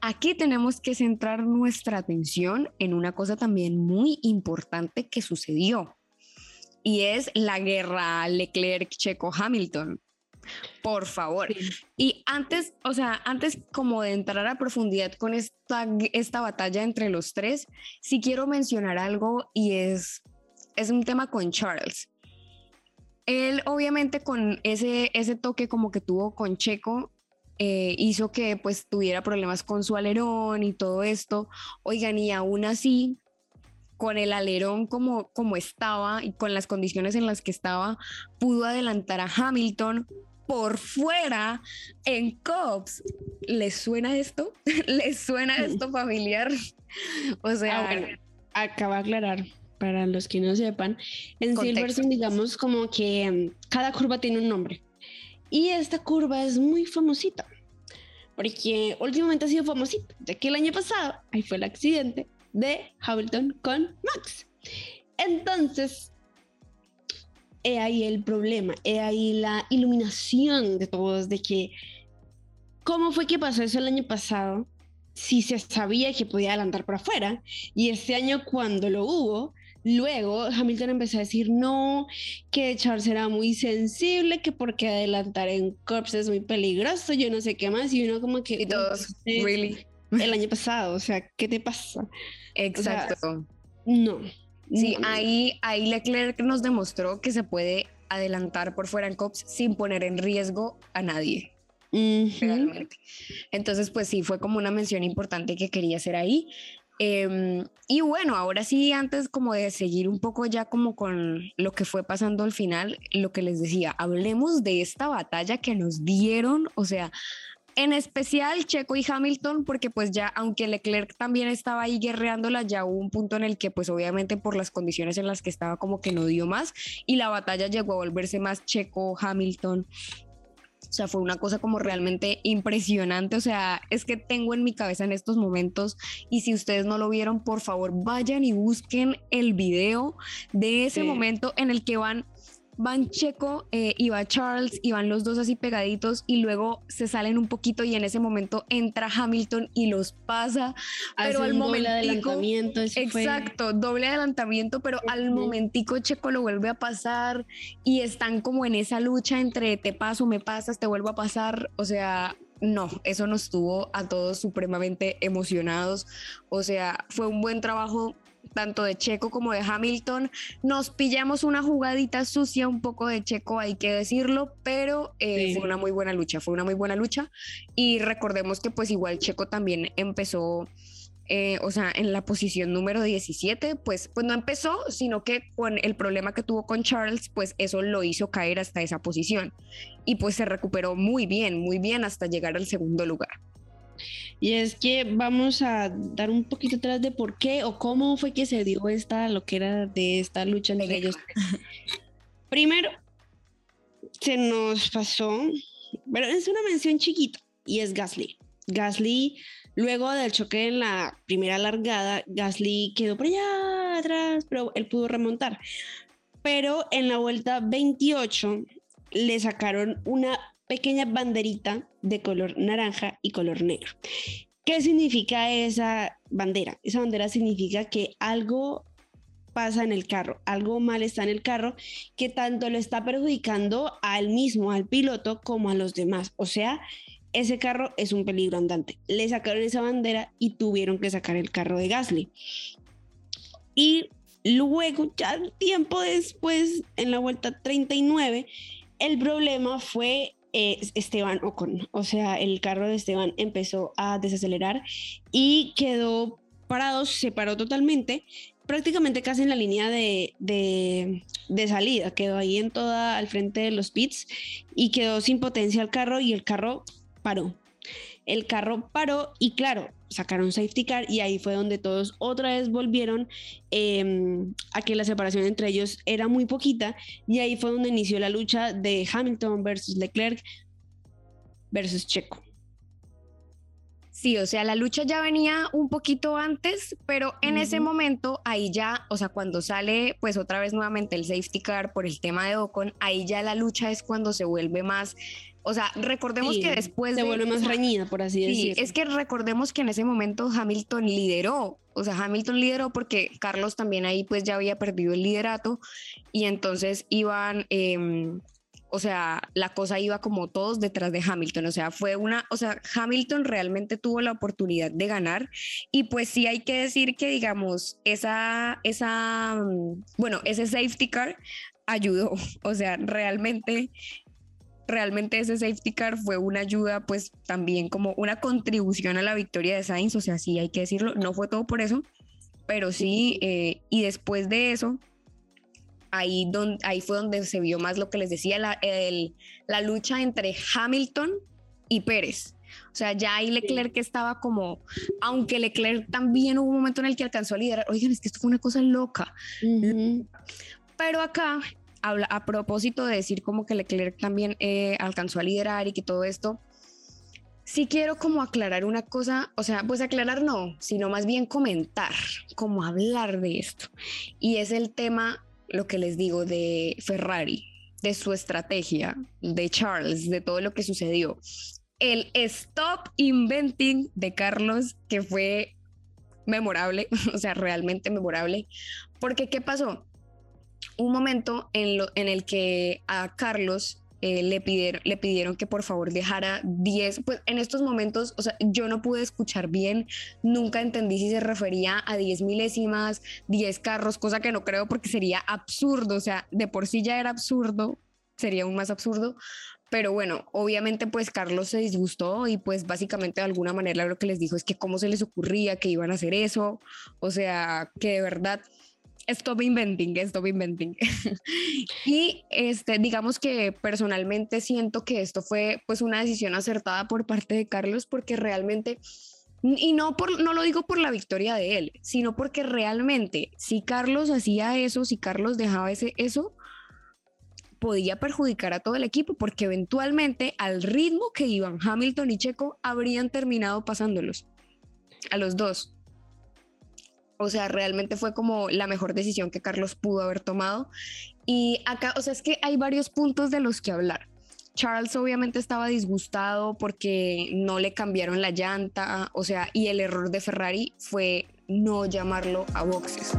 [SPEAKER 3] aquí tenemos que centrar nuestra atención en una cosa también muy importante que sucedió. Y es la guerra Leclerc-Checo-Hamilton. Por favor.
[SPEAKER 4] Sí.
[SPEAKER 3] Y antes, o sea, antes como de entrar a profundidad con esta, esta batalla entre los tres, sí quiero mencionar algo y es, es un tema con Charles. Él obviamente con ese, ese toque como que tuvo con Checo, eh, hizo que pues tuviera problemas con su alerón y todo esto. Oigan, y aún así, con el alerón como, como estaba y con las condiciones en las que estaba, pudo adelantar a Hamilton por fuera en Cops. ¿Les suena esto? ¿Les suena esto familiar? O sea,
[SPEAKER 4] Ah, bueno, acaba de aclarar para los que no sepan. En
[SPEAKER 3] Contexto.
[SPEAKER 4] Silverstone, digamos como que mm, cada curva tiene un nombre. Y esta curva es muy famosita. Porque últimamente ha sido famosita. Ya que el año pasado, ahí fue el accidente de Hamilton con Max. Entonces, he ahí el problema, he ahí la iluminación de todos, de que, ¿cómo fue que pasó eso el año pasado? Si se sabía que podía adelantar por afuera, y este año cuando lo hubo, luego Hamilton empezó a decir no, que Charles era muy sensible, que porque adelantar en Corps es muy peligroso, yo no sé qué más, y uno como que...
[SPEAKER 3] y todos,
[SPEAKER 4] "Eh,
[SPEAKER 3] really.
[SPEAKER 4] El año pasado, o sea, ¿qué te pasa?
[SPEAKER 3] Exacto.
[SPEAKER 4] No.
[SPEAKER 3] Sí, ahí, ahí Leclerc nos demostró que se puede adelantar por fuera en COPS sin poner en riesgo a nadie, realmente. Entonces, pues sí, fue como una mención importante que quería hacer ahí. Em, y bueno, ahora sí, antes como de seguir un poco ya como con lo que fue pasando al final, lo que les decía, hablemos de esta batalla que nos dieron, o sea, en especial Checo y Hamilton, porque pues ya, aunque Leclerc también estaba ahí guerreándola, ya hubo un punto en el que pues obviamente por las condiciones en las que estaba como que no dio más y la batalla llegó a volverse más Checo-Hamilton. O sea, fue una cosa como realmente impresionante. O sea, es que tengo en mi cabeza en estos momentos y si ustedes no lo vieron, por favor, vayan y busquen el video de ese
[SPEAKER 4] Sí.
[SPEAKER 3] momento en el que van van Checo eh, y va Charles y van los dos así pegaditos y luego se salen un poquito y en ese momento entra Hamilton y los pasa, pero al momentico
[SPEAKER 4] adelantamiento. fue-
[SPEAKER 3] Exacto, doble adelantamiento, pero al momentico Checo lo vuelve a pasar y están como en esa lucha entre te paso, me pasas, te vuelvo a pasar, o sea, no, eso nos tuvo a todos supremamente emocionados, o sea, fue un buen trabajo tanto de Checo como de Hamilton. Nos pillamos una jugadita sucia, un poco de Checo, hay que decirlo, pero eh,
[SPEAKER 4] Sí.
[SPEAKER 3] fue una muy buena lucha, fue una muy buena lucha. Y recordemos que pues igual Checo también empezó eh, o sea, en la posición número 17, pues, pues no empezó, sino que con el problema que tuvo con Charles, pues eso lo hizo caer hasta esa posición. Y pues se recuperó muy bien, muy bien hasta llegar al segundo lugar.
[SPEAKER 4] Y es que vamos a dar un poquito atrás de por qué o cómo fue que se dio esta, lo que era de esta lucha entre ellos. Primero, se nos pasó, pero es una mención chiquita y es Gasly. Gasly, luego del choque en la primera largada, Gasly quedó por allá atrás, pero él pudo remontar. Pero en la vuelta 28 le sacaron una pequeña banderita de color naranja y color negro. ¿Qué significa esa bandera? Esa bandera significa que algo pasa en el carro, algo mal está en el carro que tanto lo está perjudicando al mismo, al piloto, como a los demás. O sea, ese carro es un peligro andante. Le sacaron esa bandera y tuvieron que sacar el carro de Gasly. Y luego, ya tiempo después, en la vuelta 39, el problema fue eh, Esteban Ocon. O sea, el carro de Esteban empezó a desacelerar y quedó parado, se paró totalmente, prácticamente casi en la línea de, de, de, salida. Quedó ahí en toda al frente de los pits y quedó sin potencia el carro y el carro paró. El carro paró y claro, sacaron safety car y ahí fue donde todos otra vez volvieron eh, a que la separación entre ellos era muy poquita y ahí fue donde inició la lucha de Hamilton versus Leclerc versus Checo.
[SPEAKER 3] Sí, o sea, la lucha ya venía un poquito antes, pero en uh -huh. ese momento, ahí ya, o sea, cuando sale pues otra vez nuevamente el safety car por el tema de Ocon, ahí ya la lucha es cuando se vuelve más, o sea, recordemos
[SPEAKER 4] sí,
[SPEAKER 3] que después...
[SPEAKER 4] Se
[SPEAKER 3] de,
[SPEAKER 4] vuelve más reñida, por así
[SPEAKER 3] sí,
[SPEAKER 4] decirlo.
[SPEAKER 3] Es que recordemos que en ese momento Hamilton lideró, o sea, Hamilton lideró porque Carlos también ahí pues ya había perdido el liderato y entonces iban... Eh, o sea, la cosa iba como todos detrás de Hamilton, o sea, fue una, o sea, Hamilton realmente tuvo la oportunidad de ganar y pues sí hay que decir que digamos, esa, esa, bueno, ese safety car ayudó, o sea, realmente realmente ese safety car fue una ayuda, pues también como una contribución a la victoria de Sainz, o sea, sí hay que decirlo, no fue todo por eso, pero sí, eh, y después de eso, ahí, don, ahí fue donde se vio más lo que les decía, la, el, la lucha entre Hamilton y Pérez. O sea, ya ahí Leclerc estaba como, aunque Leclerc también hubo un momento en el que alcanzó a liderar, oigan, es que esto fue una cosa loca. Uh -huh. Pero acá, habla, a propósito de decir como que Leclerc también eh, alcanzó a liderar y que todo esto, sí quiero como aclarar una cosa, o sea, pues aclarar no, sino más bien comentar, como hablar de esto. Y es el tema lo que les digo de Ferrari, de su estrategia, de Charles, de todo lo que sucedió. El stop inventing de Carlos, que fue memorable, o sea, realmente memorable, porque ¿qué pasó? Un momento en, lo, en el que a Carlos eh, le, pidieron, le pidieron que por favor dejara 10, pues en estos momentos, o sea, yo no pude escuchar bien, nunca entendí si se refería a 10 milésimas, 10 carros, cosa que no creo porque sería absurdo, o sea, de por sí ya era absurdo, sería aún más absurdo, pero bueno, obviamente pues Carlos se disgustó y pues básicamente de alguna manera lo que les dijo es que cómo se les ocurría que iban a hacer eso, o sea, que de verdad stop inventing, stop inventing. y este, digamos que personalmente siento que esto fue pues una decisión acertada por parte de Carlos porque realmente y no por no lo digo por la victoria de él, sino porque realmente si Carlos hacía eso, si Carlos dejaba ese eso podía perjudicar a todo el equipo porque eventualmente al ritmo que iban Hamilton y Checo habrían terminado pasándolos a los dos. O sea, realmente fue como la mejor decisión que Carlos pudo haber tomado. Y acá, o sea, es que hay varios puntos de los que hablar. Charles obviamente estaba disgustado porque no le cambiaron la llanta, o sea, y el error de Ferrari fue no llamarlo a boxes.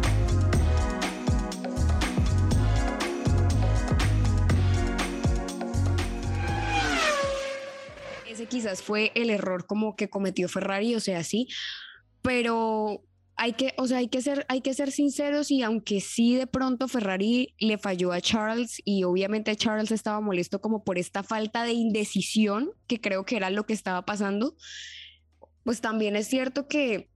[SPEAKER 3] Ese quizás fue el error como que cometió Ferrari, o sea, sí, pero hay que, o sea, hay que ser, hay que ser sinceros y aunque sí de pronto Ferrari le falló a Charles y obviamente Charles estaba molesto como por esta falta de indecisión que creo que era lo que estaba pasando, pues también es cierto que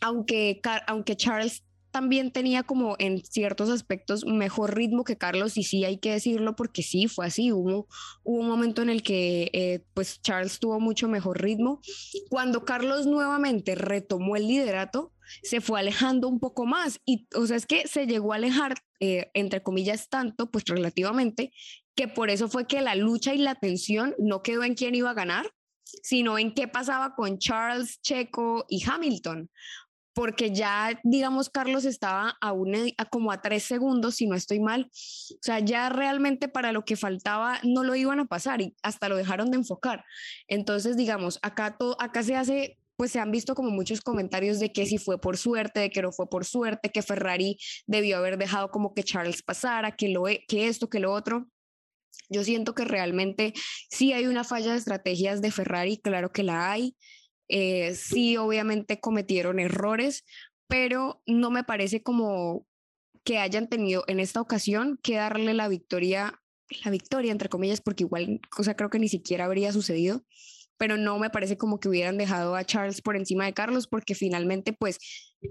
[SPEAKER 3] aunque, aunque Charles también tenía como en ciertos aspectos mejor ritmo que Carlos y sí hay que decirlo porque sí fue así hubo, hubo un momento en el que eh, pues Charles tuvo mucho mejor ritmo. Cuando Carlos nuevamente retomó el liderato se fue alejando un poco más y o sea es que se llegó a alejar eh, entre comillas tanto pues relativamente que por eso fue que la lucha y la tensión no quedó en quién iba a ganar sino en qué pasaba con Charles, Checo y Hamilton porque ya, digamos, Carlos estaba a, a como a tres segundos, si no estoy mal. O sea, ya realmente para lo que faltaba no lo iban a pasar y hasta lo dejaron de enfocar. Entonces, digamos, acá, todo, acá se hace pues se han visto como muchos comentarios de que si fue por suerte, de que no fue por suerte, que Ferrari debió haber dejado como que Charles pasara, que, lo, e, que esto, que lo otro. Yo siento que realmente sí hay una falla de estrategias de Ferrari, claro que la hay. Eh, sí, obviamente cometieron errores, pero no me parece como que hayan tenido en esta ocasión que darle la victoria, la victoria entre comillas, porque igual, cosa creo que ni siquiera habría sucedido, pero no me parece como que hubieran dejado a Charles por encima de Carlos, porque finalmente, pues,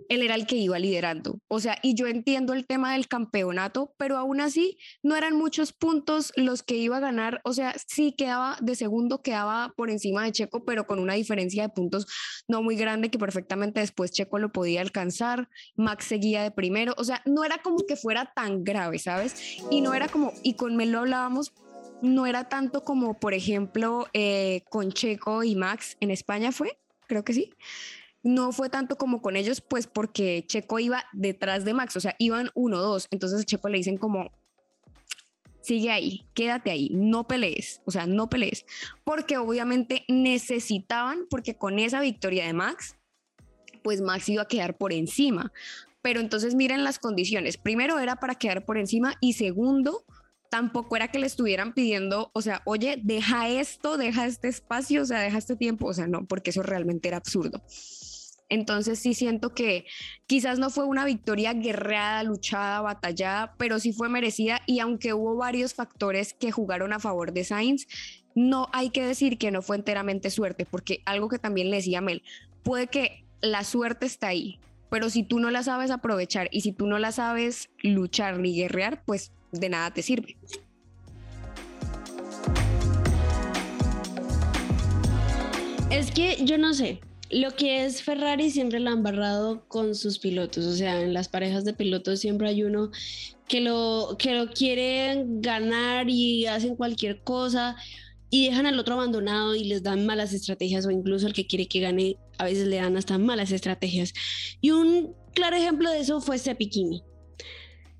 [SPEAKER 3] él era el que iba liderando. O sea, y yo entiendo el tema del campeonato, pero aún así no eran muchos puntos los que iba a ganar. O sea, sí quedaba de segundo, quedaba por encima de Checo, pero con una diferencia de puntos no muy grande que perfectamente después Checo lo podía alcanzar. Max seguía de primero. O sea, no era como que fuera tan grave, ¿sabes? Y no era como, y con Melo hablábamos, no era tanto como, por ejemplo, eh, con Checo y Max en España fue, creo que sí. No fue tanto como con ellos, pues porque Checo iba detrás de Max, o sea, iban uno, dos, entonces a Checo le dicen como, sigue ahí, quédate ahí, no pelees, o sea, no pelees, porque obviamente necesitaban, porque con esa victoria de Max, pues Max iba a quedar por encima, pero entonces miren las condiciones, primero era para quedar por encima y segundo, tampoco era que le estuvieran pidiendo, o sea, oye, deja esto, deja este espacio, o sea, deja este tiempo, o sea, no, porque eso realmente era absurdo. Entonces sí siento que quizás no fue una victoria guerreada, luchada, batallada, pero sí fue merecida y aunque hubo varios factores que jugaron a favor de Sainz, no hay que decir que no fue enteramente suerte, porque algo que también le decía Mel, puede que la suerte está ahí, pero si tú no la sabes aprovechar y si tú no la sabes luchar ni guerrear, pues de nada te sirve.
[SPEAKER 4] Es que yo no sé, lo que es Ferrari siempre lo han barrado con sus pilotos, o sea, en las parejas de pilotos siempre hay uno que lo, que lo quieren ganar y hacen cualquier cosa y dejan al otro abandonado y les dan malas estrategias o incluso al que quiere que gane a veces le dan hasta malas estrategias. Y un claro ejemplo de eso fue Kimi.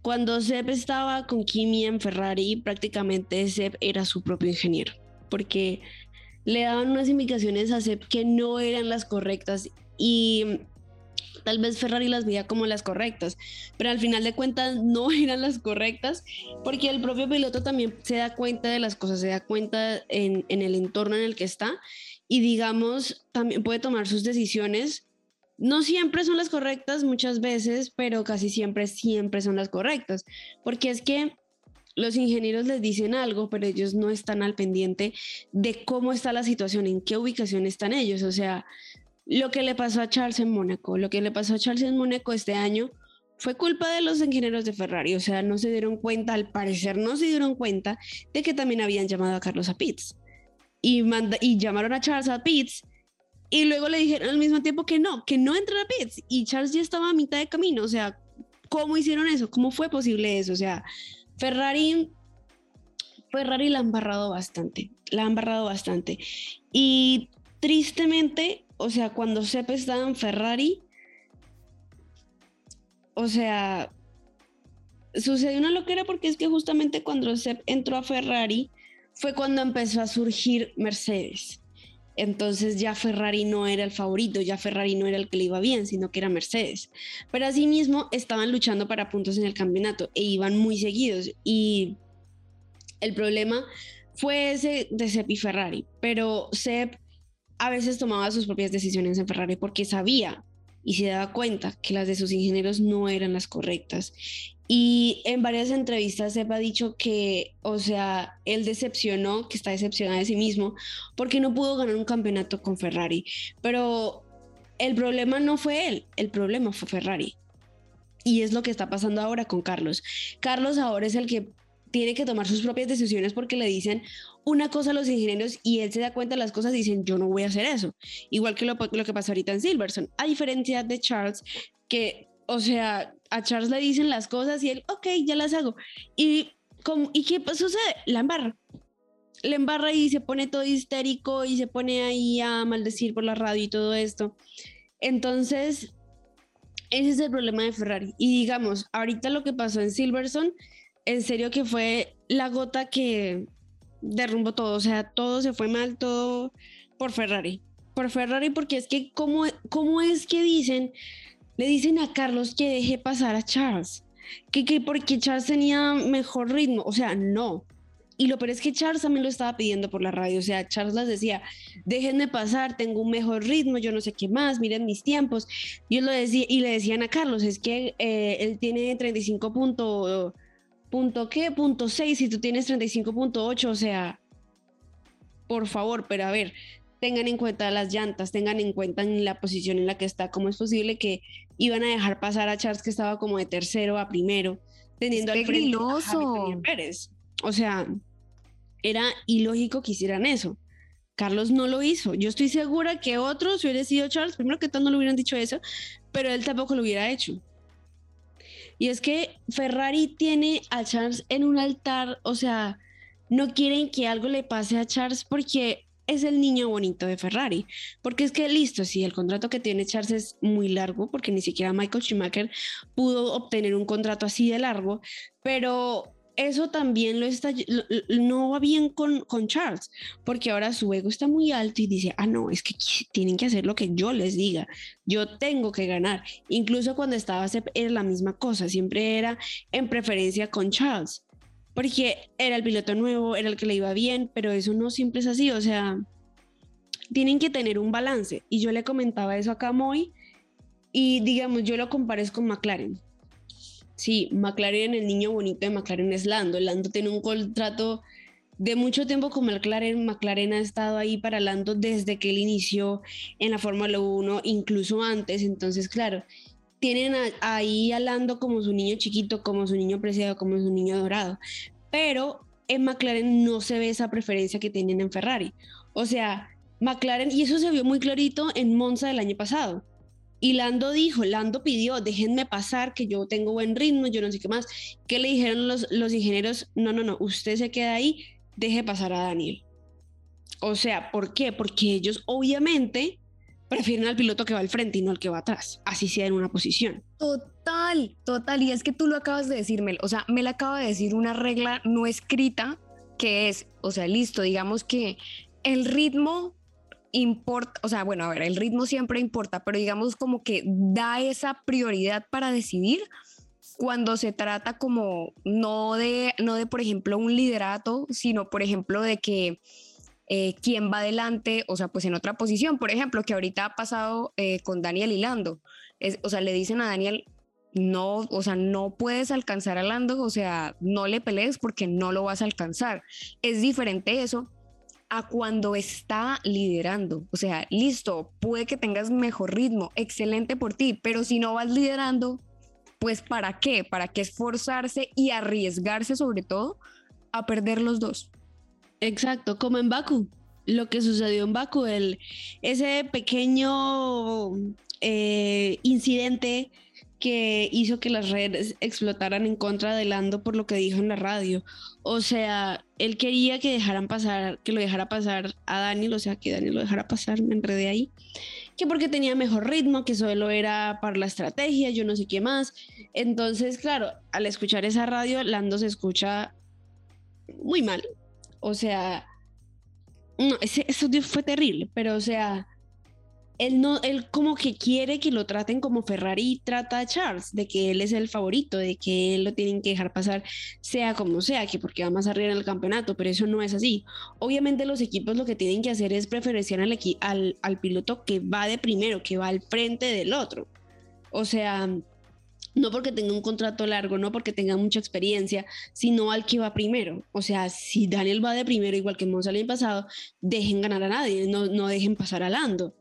[SPEAKER 4] Cuando Sepp estaba con Kimi en Ferrari, prácticamente Sepp era su propio ingeniero, porque le daban unas indicaciones a Sepp que no eran las correctas y tal vez Ferrari las veía como las correctas, pero al final de cuentas no eran las correctas porque el propio piloto también se da cuenta de las cosas, se da cuenta en, en el entorno en el que está y digamos, también puede tomar sus decisiones. No siempre son las correctas muchas veces, pero casi siempre, siempre son las correctas, porque es que los ingenieros les dicen algo, pero ellos no están al pendiente de cómo está la situación, en qué ubicación están ellos. O sea, lo que le pasó a Charles en Mónaco, lo que le pasó a Charles en Mónaco este año fue culpa de los ingenieros de Ferrari. O sea, no se dieron cuenta, al parecer no se dieron cuenta de que también habían llamado a Carlos a Pitts. Y, y llamaron a Charles a Pitts y luego le dijeron al mismo tiempo que no, que no entrara a Pitts. Y Charles ya estaba a mitad de camino. O sea, ¿cómo hicieron eso? ¿Cómo fue posible eso? O sea, Ferrari Ferrari la han barrado bastante, la han barrado bastante. Y tristemente, o sea, cuando Sepp estaba en Ferrari, o sea, sucedió una loquera porque es que justamente cuando Sepp entró a Ferrari fue cuando empezó a surgir Mercedes. Entonces ya Ferrari no era el favorito, ya Ferrari no era el que le iba bien, sino que era Mercedes. Pero asimismo estaban luchando para puntos en el campeonato e iban muy seguidos. Y el problema fue ese de Sepp y Ferrari. Pero Sepp a veces tomaba sus propias decisiones en Ferrari porque sabía y se daba cuenta que las de sus ingenieros no eran las correctas. Y en varias entrevistas Sepp ha dicho que, o sea, él decepcionó, que está decepcionado de sí mismo, porque no pudo ganar un campeonato con Ferrari. Pero el problema no fue él, el problema fue Ferrari. Y es lo que está pasando ahora con Carlos. Carlos ahora es el que tiene que tomar sus propias decisiones porque le dicen una cosa a los ingenieros y él se da cuenta de las cosas y dicen, yo no voy a hacer eso. Igual que lo, lo que pasó ahorita en Silverson. A diferencia de Charles, que, o sea, a Charles le dicen las cosas y él, ok, ya las hago. Y, ¿y qué sucede? La embarra. La embarra y se pone todo histérico y se pone ahí a maldecir por la radio y todo esto. Entonces, ese es el problema de Ferrari. Y digamos, ahorita lo que pasó en Silverson en serio que fue la gota que derrumbó todo, o sea, todo se fue mal, todo por Ferrari. Por Ferrari, porque es que, ¿cómo, cómo es que dicen, le dicen a Carlos que deje pasar a Charles? Que, que porque Charles tenía mejor ritmo, o sea, no. Y lo peor es que Charles también lo estaba pidiendo por la radio. O sea, Charles les decía, déjenme pasar, tengo un mejor ritmo, yo no sé qué más, miren mis tiempos. Y, lo decía, y le decían a Carlos, es que eh, él tiene 35 puntos punto qué, punto 6, si tú tienes 35.8, o sea, por favor, pero a ver, tengan en cuenta las llantas, tengan en cuenta en la posición en la que está, cómo es posible que iban a dejar pasar a Charles que estaba como de tercero a primero, teniendo al frente a Pérez. O sea, era ilógico que hicieran eso. Carlos no lo hizo. Yo estoy segura que otros, si hubiera sido Charles, primero que todo no le hubieran dicho eso, pero él tampoco lo hubiera hecho. Y es que Ferrari tiene a Charles en un altar, o sea, no quieren que algo le pase a Charles porque es el niño bonito de Ferrari. Porque es que listo, sí, el contrato que tiene Charles es muy largo, porque ni siquiera Michael Schumacher pudo obtener un contrato así de largo, pero eso también lo está, no va bien con, con Charles, porque ahora su ego está muy alto y dice, ah, no, es que tienen que hacer lo que yo les diga, yo tengo que ganar. Incluso cuando estaba era la misma cosa, siempre era en preferencia con Charles, porque era el piloto nuevo, era el que le iba bien, pero eso no siempre es así, o sea, tienen que tener un balance. Y yo le comentaba eso a Moy y digamos, yo lo comparé con McLaren Sí, McLaren, el niño bonito de McLaren es Lando. Lando tiene un contrato de mucho tiempo con McLaren. McLaren ha estado ahí para Lando desde que él inició en la Fórmula 1, incluso antes. Entonces, claro, tienen ahí a Lando como su niño chiquito, como su niño preciado, como su niño dorado. Pero en McLaren no se ve esa preferencia que tienen en Ferrari. O sea, McLaren, y eso se vio muy clarito en Monza del año pasado. Y Lando dijo, Lando pidió, déjenme pasar, que yo tengo buen ritmo, yo no sé qué más. ¿Qué le dijeron los, los ingenieros? No, no, no, usted se queda ahí, deje pasar a Daniel. O sea, ¿por qué? Porque ellos obviamente prefieren al piloto que va al frente y no al que va atrás, así sea en una posición.
[SPEAKER 3] Total, total. Y es que tú lo acabas de decirme, o sea, me la acaba de decir una regla no escrita que es, o sea, listo, digamos que el ritmo importa, o sea, bueno, a ver, el ritmo siempre importa, pero digamos como que da esa prioridad para decidir cuando se trata como no de, no de, por ejemplo, un liderato, sino, por ejemplo, de que eh, quién va adelante, o sea, pues en otra posición, por ejemplo, que ahorita ha pasado eh, con Daniel y Lando, es, o sea, le dicen a Daniel, no, o sea, no puedes alcanzar a Lando, o sea, no le pelees porque no lo vas a alcanzar. Es diferente eso a cuando está liderando. O sea, listo, puede que tengas mejor ritmo, excelente por ti, pero si no vas liderando, pues ¿para qué? ¿Para qué esforzarse y arriesgarse sobre todo a perder los dos?
[SPEAKER 4] Exacto, como en Baku. Lo que sucedió en Baku, el, ese pequeño eh, incidente que hizo que las redes explotaran en contra de Lando por lo que dijo en la radio. O sea, él quería que dejaran pasar, que lo dejara pasar a Daniel, o sea, que Daniel lo dejara pasar, me enredé ahí, que porque tenía mejor ritmo, que solo era para la estrategia, yo no sé qué más. Entonces, claro, al escuchar esa radio, Lando se escucha muy mal. O sea, no, ese, eso fue terrible, pero o sea, él no, él como que quiere que lo traten como Ferrari trata a Charles, de que él es el favorito, de que él lo tienen que dejar pasar, sea como sea, que porque va más arriba en el campeonato, pero eso no es así. Obviamente los equipos lo que tienen que hacer es preferenciar al, al, al piloto que va de primero, que va al frente del otro. O sea, no porque tenga un contrato largo, no porque tenga mucha experiencia, sino al que va primero. O sea, si Daniel va de primero, igual que Monza el año pasado, dejen ganar a nadie, no, no dejen pasar a Lando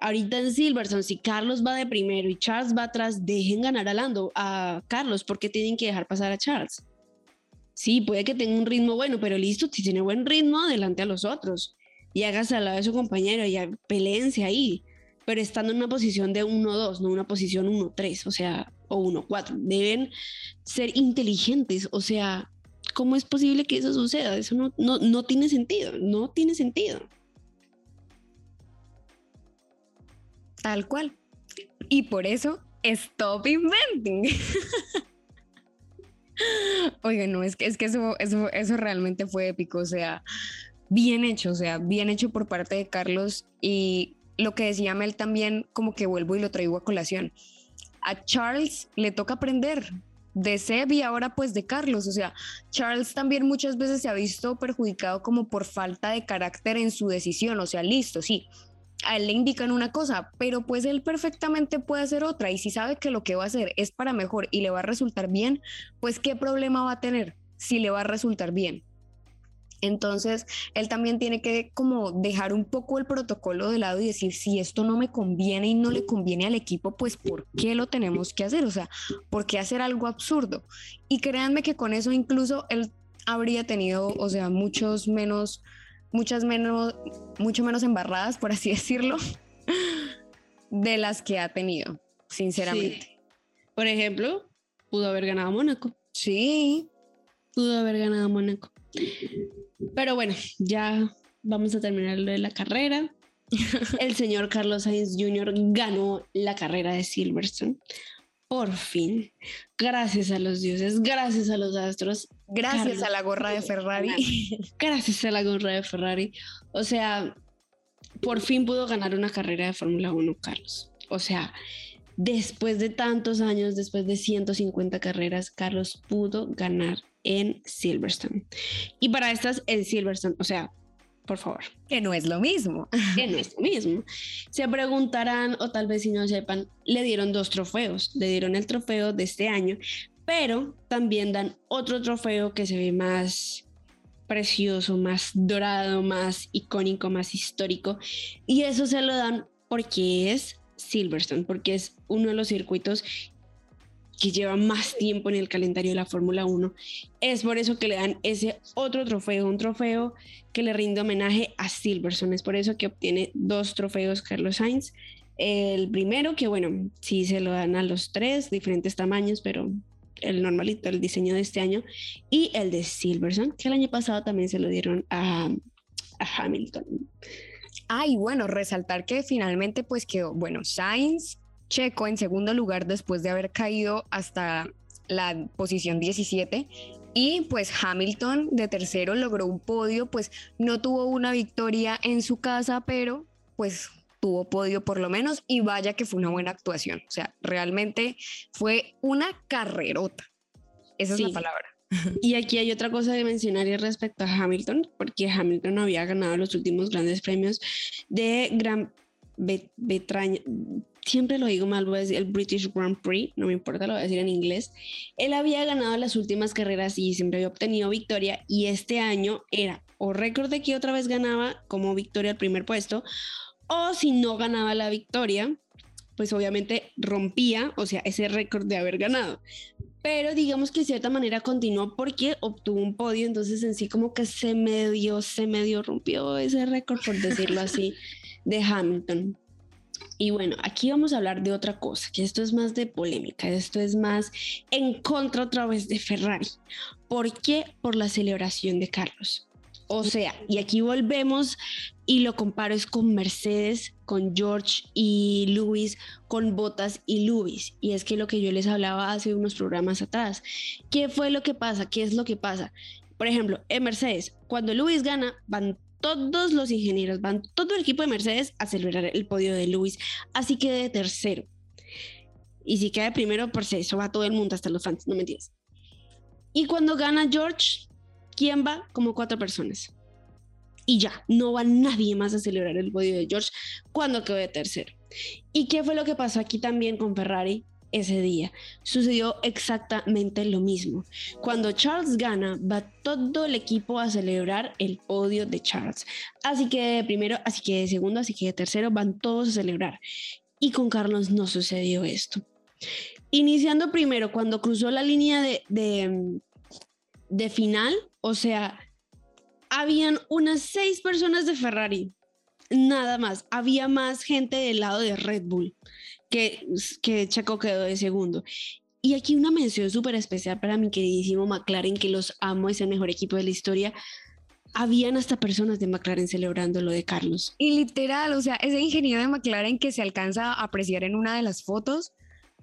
[SPEAKER 4] ahorita en Silverson, si Carlos va de primero y Charles va atrás, dejen ganar a Lando, a Carlos, porque tienen que dejar pasar a Charles. Sí, puede que tenga un ritmo bueno, pero listo, si tiene buen ritmo, adelante a los otros y hágase al lado de su compañero y peleense ahí, pero estando en una posición de 1-2, no una posición 1-3, o sea, o 1-4. Deben ser inteligentes, o sea, ¿cómo es posible que eso suceda? Eso no, no, no tiene sentido, no tiene sentido.
[SPEAKER 3] Tal cual. Y por eso, stop inventing. Oigan, no, es que, es que eso, eso, eso realmente fue épico, o sea, bien hecho, o sea, bien hecho por parte de Carlos y lo que decía Mel también, como que vuelvo y lo traigo a colación. A Charles le toca aprender de Seb y ahora pues de Carlos, o sea, Charles también muchas veces se ha visto perjudicado como por falta de carácter en su decisión, o sea, listo, sí, a él le indican una cosa, pero pues él perfectamente puede hacer otra. Y si sabe que lo que va a hacer es para mejor y le va a resultar bien, pues qué problema va a tener si le va a resultar bien. Entonces, él también tiene que como dejar un poco el protocolo de lado y decir, si esto no me conviene y no le conviene al equipo, pues ¿por qué lo tenemos que hacer? O sea, ¿por qué hacer algo absurdo? Y créanme que con eso incluso él habría tenido, o sea, muchos menos muchas menos, mucho menos embarradas, por así decirlo, de las que ha tenido, sinceramente.
[SPEAKER 4] Por ejemplo, pudo haber ganado Mónaco.
[SPEAKER 3] Sí.
[SPEAKER 4] Pudo haber ganado Mónaco. Pero bueno, ya vamos a terminar lo de la carrera. El señor Carlos Sainz Jr. ganó la carrera de Silverstone por fin, gracias a los dioses, gracias a los astros,
[SPEAKER 3] gracias a la gorra de Ferrari,
[SPEAKER 4] gracias a la gorra de Ferrari. O sea, por fin pudo ganar una carrera de Fórmula 1, Carlos. O sea, después de tantos años, después de 150 carreras, Carlos pudo ganar en Silverstone. Y para estas, en Silverstone, o sea, por favor.
[SPEAKER 3] Que no es lo mismo.
[SPEAKER 4] Que no es lo mismo. Se preguntarán, o tal vez si no sepan, le dieron dos trofeos. Le dieron el trofeo de este año, pero también dan otro trofeo que se ve más precioso, más dorado, más icónico, más histórico. Y eso se lo dan porque es Silverstone, porque es uno de los circuitos que lleva más tiempo en el calendario de la Fórmula 1. Es por eso que le dan ese otro trofeo, un trofeo que le rinde homenaje a Silverson. Es por eso que obtiene dos trofeos Carlos Sainz. El primero, que bueno, sí se lo dan a los tres, diferentes tamaños, pero el normalito, el diseño de este año, y el de Silverson, que el año pasado también se lo dieron a, a Hamilton.
[SPEAKER 3] Ay, bueno, resaltar que finalmente pues quedó, bueno, Sainz, Checo en segundo lugar después de haber caído hasta la posición 17 y pues Hamilton de tercero logró un podio, pues no tuvo una victoria en su casa, pero pues tuvo podio por lo menos y vaya que fue una buena actuación, o sea, realmente fue una carrerota. Esa es la palabra.
[SPEAKER 4] Y aquí hay otra cosa de mencionar respecto a Hamilton, porque Hamilton había ganado los últimos grandes premios de Gran Bretaña, siempre lo digo mal, voy a decir el British Grand Prix, no me importa, lo voy a decir en inglés. Él había ganado las últimas carreras y siempre había obtenido victoria y este año era o récord de que otra vez ganaba como victoria al primer puesto o si no ganaba la victoria, pues obviamente rompía, o sea, ese récord de haber ganado. Pero digamos que de cierta manera continuó porque obtuvo un podio, entonces en sí como que se medio, se medio rompió ese récord, por decirlo así, de Hamilton. Y bueno, aquí vamos a hablar de otra cosa, que esto es más de polémica, esto es más en contra otra vez de Ferrari. ¿Por qué? Por la celebración de Carlos. O sea, y aquí volvemos y lo comparo es con Mercedes, con George y Lewis, con Bottas y Lewis. Y es que lo que yo les hablaba hace unos programas atrás. ¿Qué fue lo que pasa? ¿Qué es lo que pasa? Por ejemplo, en Mercedes, cuando Lewis gana, van todos los ingenieros, van todo el equipo de Mercedes a celebrar el podio de Lewis, así que de tercero. Y si queda de primero, por si eso va todo el mundo, hasta los fans, no me entiendes. Y cuando gana George, ¿quién va? Como cuatro personas. Y ya, no va nadie más a celebrar el podio de George cuando quedó de tercero. ¿Y qué fue lo que pasó aquí también con Ferrari? Ese día. Sucedió exactamente lo mismo. Cuando Charles gana, va todo el equipo a celebrar el podio de Charles. Así que de primero, así que de segundo, así que de tercero, van todos a celebrar. Y con Carlos no sucedió esto. Iniciando primero, cuando cruzó la línea de, de, final, o sea, habían unas seis personas de Ferrari nada más. Había más gente del lado de Red Bull que, que Checo quedó de segundo. Y aquí una mención súper especial para mi queridísimo McLaren, que los amo, es el mejor equipo de la historia. Habían hasta personas de McLaren celebrando lo de Carlos.
[SPEAKER 3] Y literal, o sea, ese ingeniero de McLaren que se alcanza a apreciar en una de las fotos,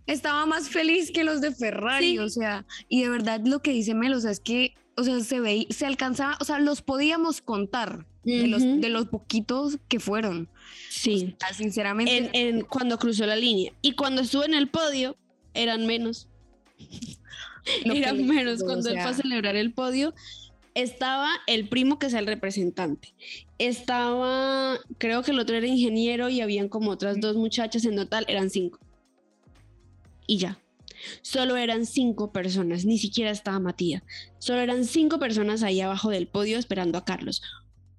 [SPEAKER 3] estaba más feliz que los de Ferrari, o sea, y de verdad lo que dice Melo, o sea, es que, o sea, se ve, se alcanzaba, o sea, los podíamos contar, de, los, de los poquitos que fueron.
[SPEAKER 4] Sí.
[SPEAKER 3] sinceramente.
[SPEAKER 4] En, cuando cruzó la línea. Y cuando estuvo en el podio, eran menos. eran menos. Cuando él fue a celebrar el podio, estaba el primo que es el representante. Estaba, creo que el otro era ingeniero y habían como otras dos muchachas en total, eran cinco. Y ya. Solo eran cinco personas, ni siquiera estaba Matías. Solo eran cinco personas ahí abajo del podio esperando a Carlos.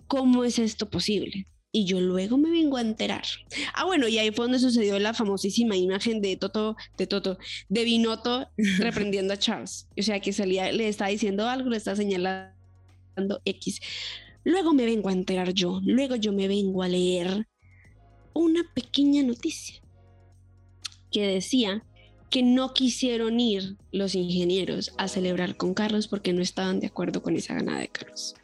[SPEAKER 4] ¿Cómo es esto posible? Y yo luego me vengo a enterar. Ah, bueno, y ahí fue donde sucedió la famosísima imagen de Toto, de Toto, de Binotto reprendiendo a Charles. O sea, que salía, le está diciendo algo, le está señalando X. Luego me vengo a enterar yo, luego yo me vengo a leer una pequeña noticia que decía que no quisieron ir los ingenieros a celebrar con Carlos porque no estaban de acuerdo con esa ganada de Carlos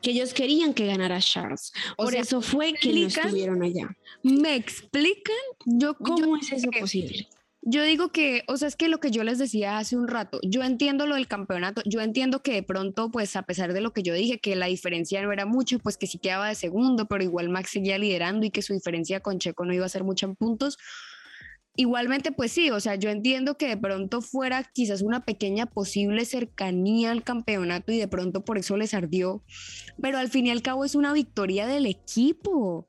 [SPEAKER 4] que ellos querían que ganara Charles. Por eso fue que no estuvieron allá.
[SPEAKER 3] ¿Me explican?
[SPEAKER 4] Yo, ¿Cómo es eso posible?
[SPEAKER 3] Yo digo que, o sea, es que lo que yo les decía hace un rato, yo entiendo lo del campeonato, yo entiendo que de pronto, pues a pesar de lo que yo dije, que la diferencia no era mucho, pues que sí quedaba de segundo, pero igual Max seguía liderando y que su diferencia con Checo no iba a ser mucha en puntos, Igualmente, pues sí, o sea, yo entiendo que de pronto fuera quizás una pequeña posible cercanía al campeonato y de pronto por eso les ardió, pero al fin y al cabo es una victoria del equipo.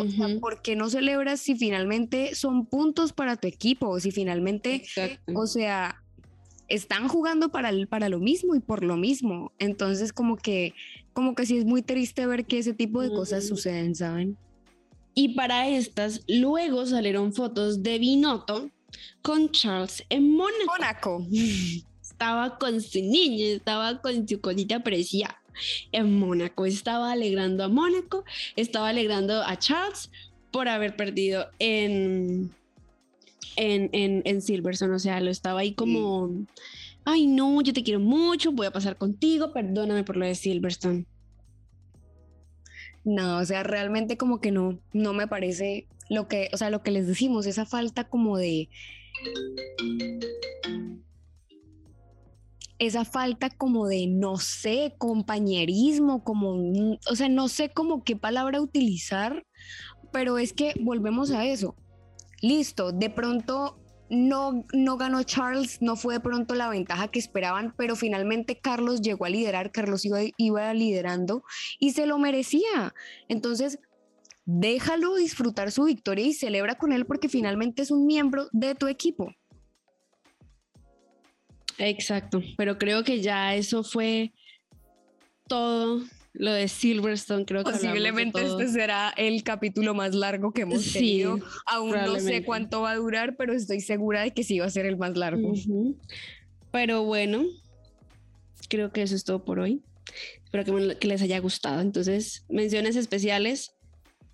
[SPEAKER 3] O sea, ¿por qué no celebras si finalmente son puntos para tu equipo? Si finalmente, o sea, están jugando para, para lo mismo y por lo mismo. Entonces, como que, como que sí es muy triste ver que ese tipo de cosas suceden, ¿saben?
[SPEAKER 4] Y para estas, luego salieron fotos de Binotto con Charles en Mónaco.
[SPEAKER 3] Mónaco.
[SPEAKER 4] Estaba con su niña, estaba con su cosita preciosa en Mónaco. Estaba alegrando a Mónaco, estaba alegrando a Charles por haber perdido en, en, en, Silverstone. O sea, lo estaba ahí como, ay no, yo te quiero mucho, voy a pasar contigo, perdóname por lo de Silverstone.
[SPEAKER 3] No, o sea, realmente como que no, no me parece lo que, o sea, lo que les decimos, esa falta como de... Esa falta como de, no sé, compañerismo, como, o sea, no sé como qué palabra utilizar, pero es que volvemos a eso. Listo, de pronto no, no ganó Charles, no fue de pronto la ventaja que esperaban, pero finalmente Carlos llegó a liderar, Carlos iba, iba liderando y se lo merecía. Entonces, déjalo disfrutar su victoria y celebra con él porque finalmente es un miembro de tu equipo.
[SPEAKER 4] Exacto, pero creo que ya eso fue todo lo de Silverstone, creo que
[SPEAKER 3] posiblemente este será el capítulo más largo que hemos tenido. Aún no sé cuánto va a durar, pero estoy segura de que sí va a ser el más largo.
[SPEAKER 4] Pero bueno, creo que eso es todo por hoy. Espero que, que les haya gustado. Entonces, menciones especiales.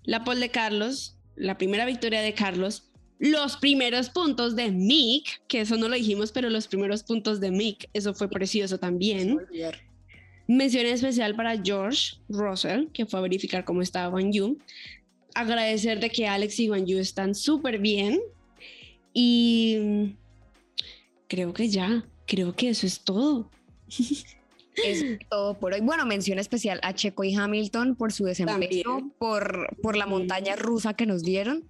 [SPEAKER 4] La pole de Carlos, la primera victoria de Carlos, los primeros puntos de Mick, que eso no lo dijimos, pero los primeros puntos de Mick, eso fue precioso también. Mención especial para George Russell, que fue a verificar cómo estaba Juan Yu. Agradecer de que Alex y Juan Yu están súper bien. Y creo que ya, creo que eso es todo.
[SPEAKER 3] Es todo por hoy. Bueno, mención especial a Checo y Hamilton por su desempeño, por, por la montaña rusa que nos dieron.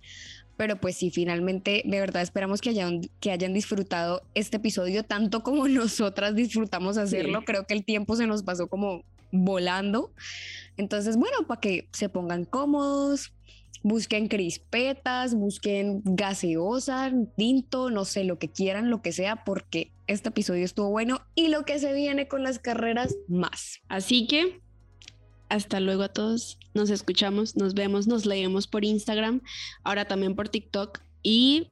[SPEAKER 3] Pero pues sí, finalmente, de verdad esperamos que hayan, que hayan disfrutado este episodio tanto como nosotras disfrutamos hacerlo. Creo que el tiempo se nos pasó como volando. Entonces, bueno, para que se pongan cómodos, busquen crispetas, busquen gaseosa, tinto, no sé, lo que quieran, lo que sea, porque este episodio estuvo bueno y lo que se viene con las carreras más.
[SPEAKER 4] Así que hasta luego a todos. Nos escuchamos, nos vemos, nos leemos por Instagram, ahora también por TikTok y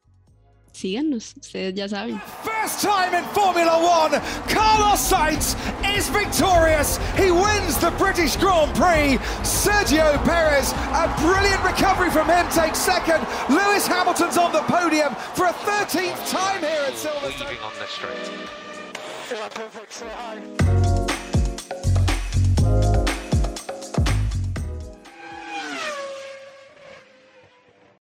[SPEAKER 4] síganos, ustedes ya saben.
[SPEAKER 5] First time in Formula One, Carlos Sainz is victorious. He wins the British Grand Prix. Sergio Perez, a brilliant recovery from him, takes second. Lewis Hamilton's on the podium for a 13th time here at Silverstone.
[SPEAKER 1] Weaving on the straight.
[SPEAKER 2] Yeah, perfect. Say hi.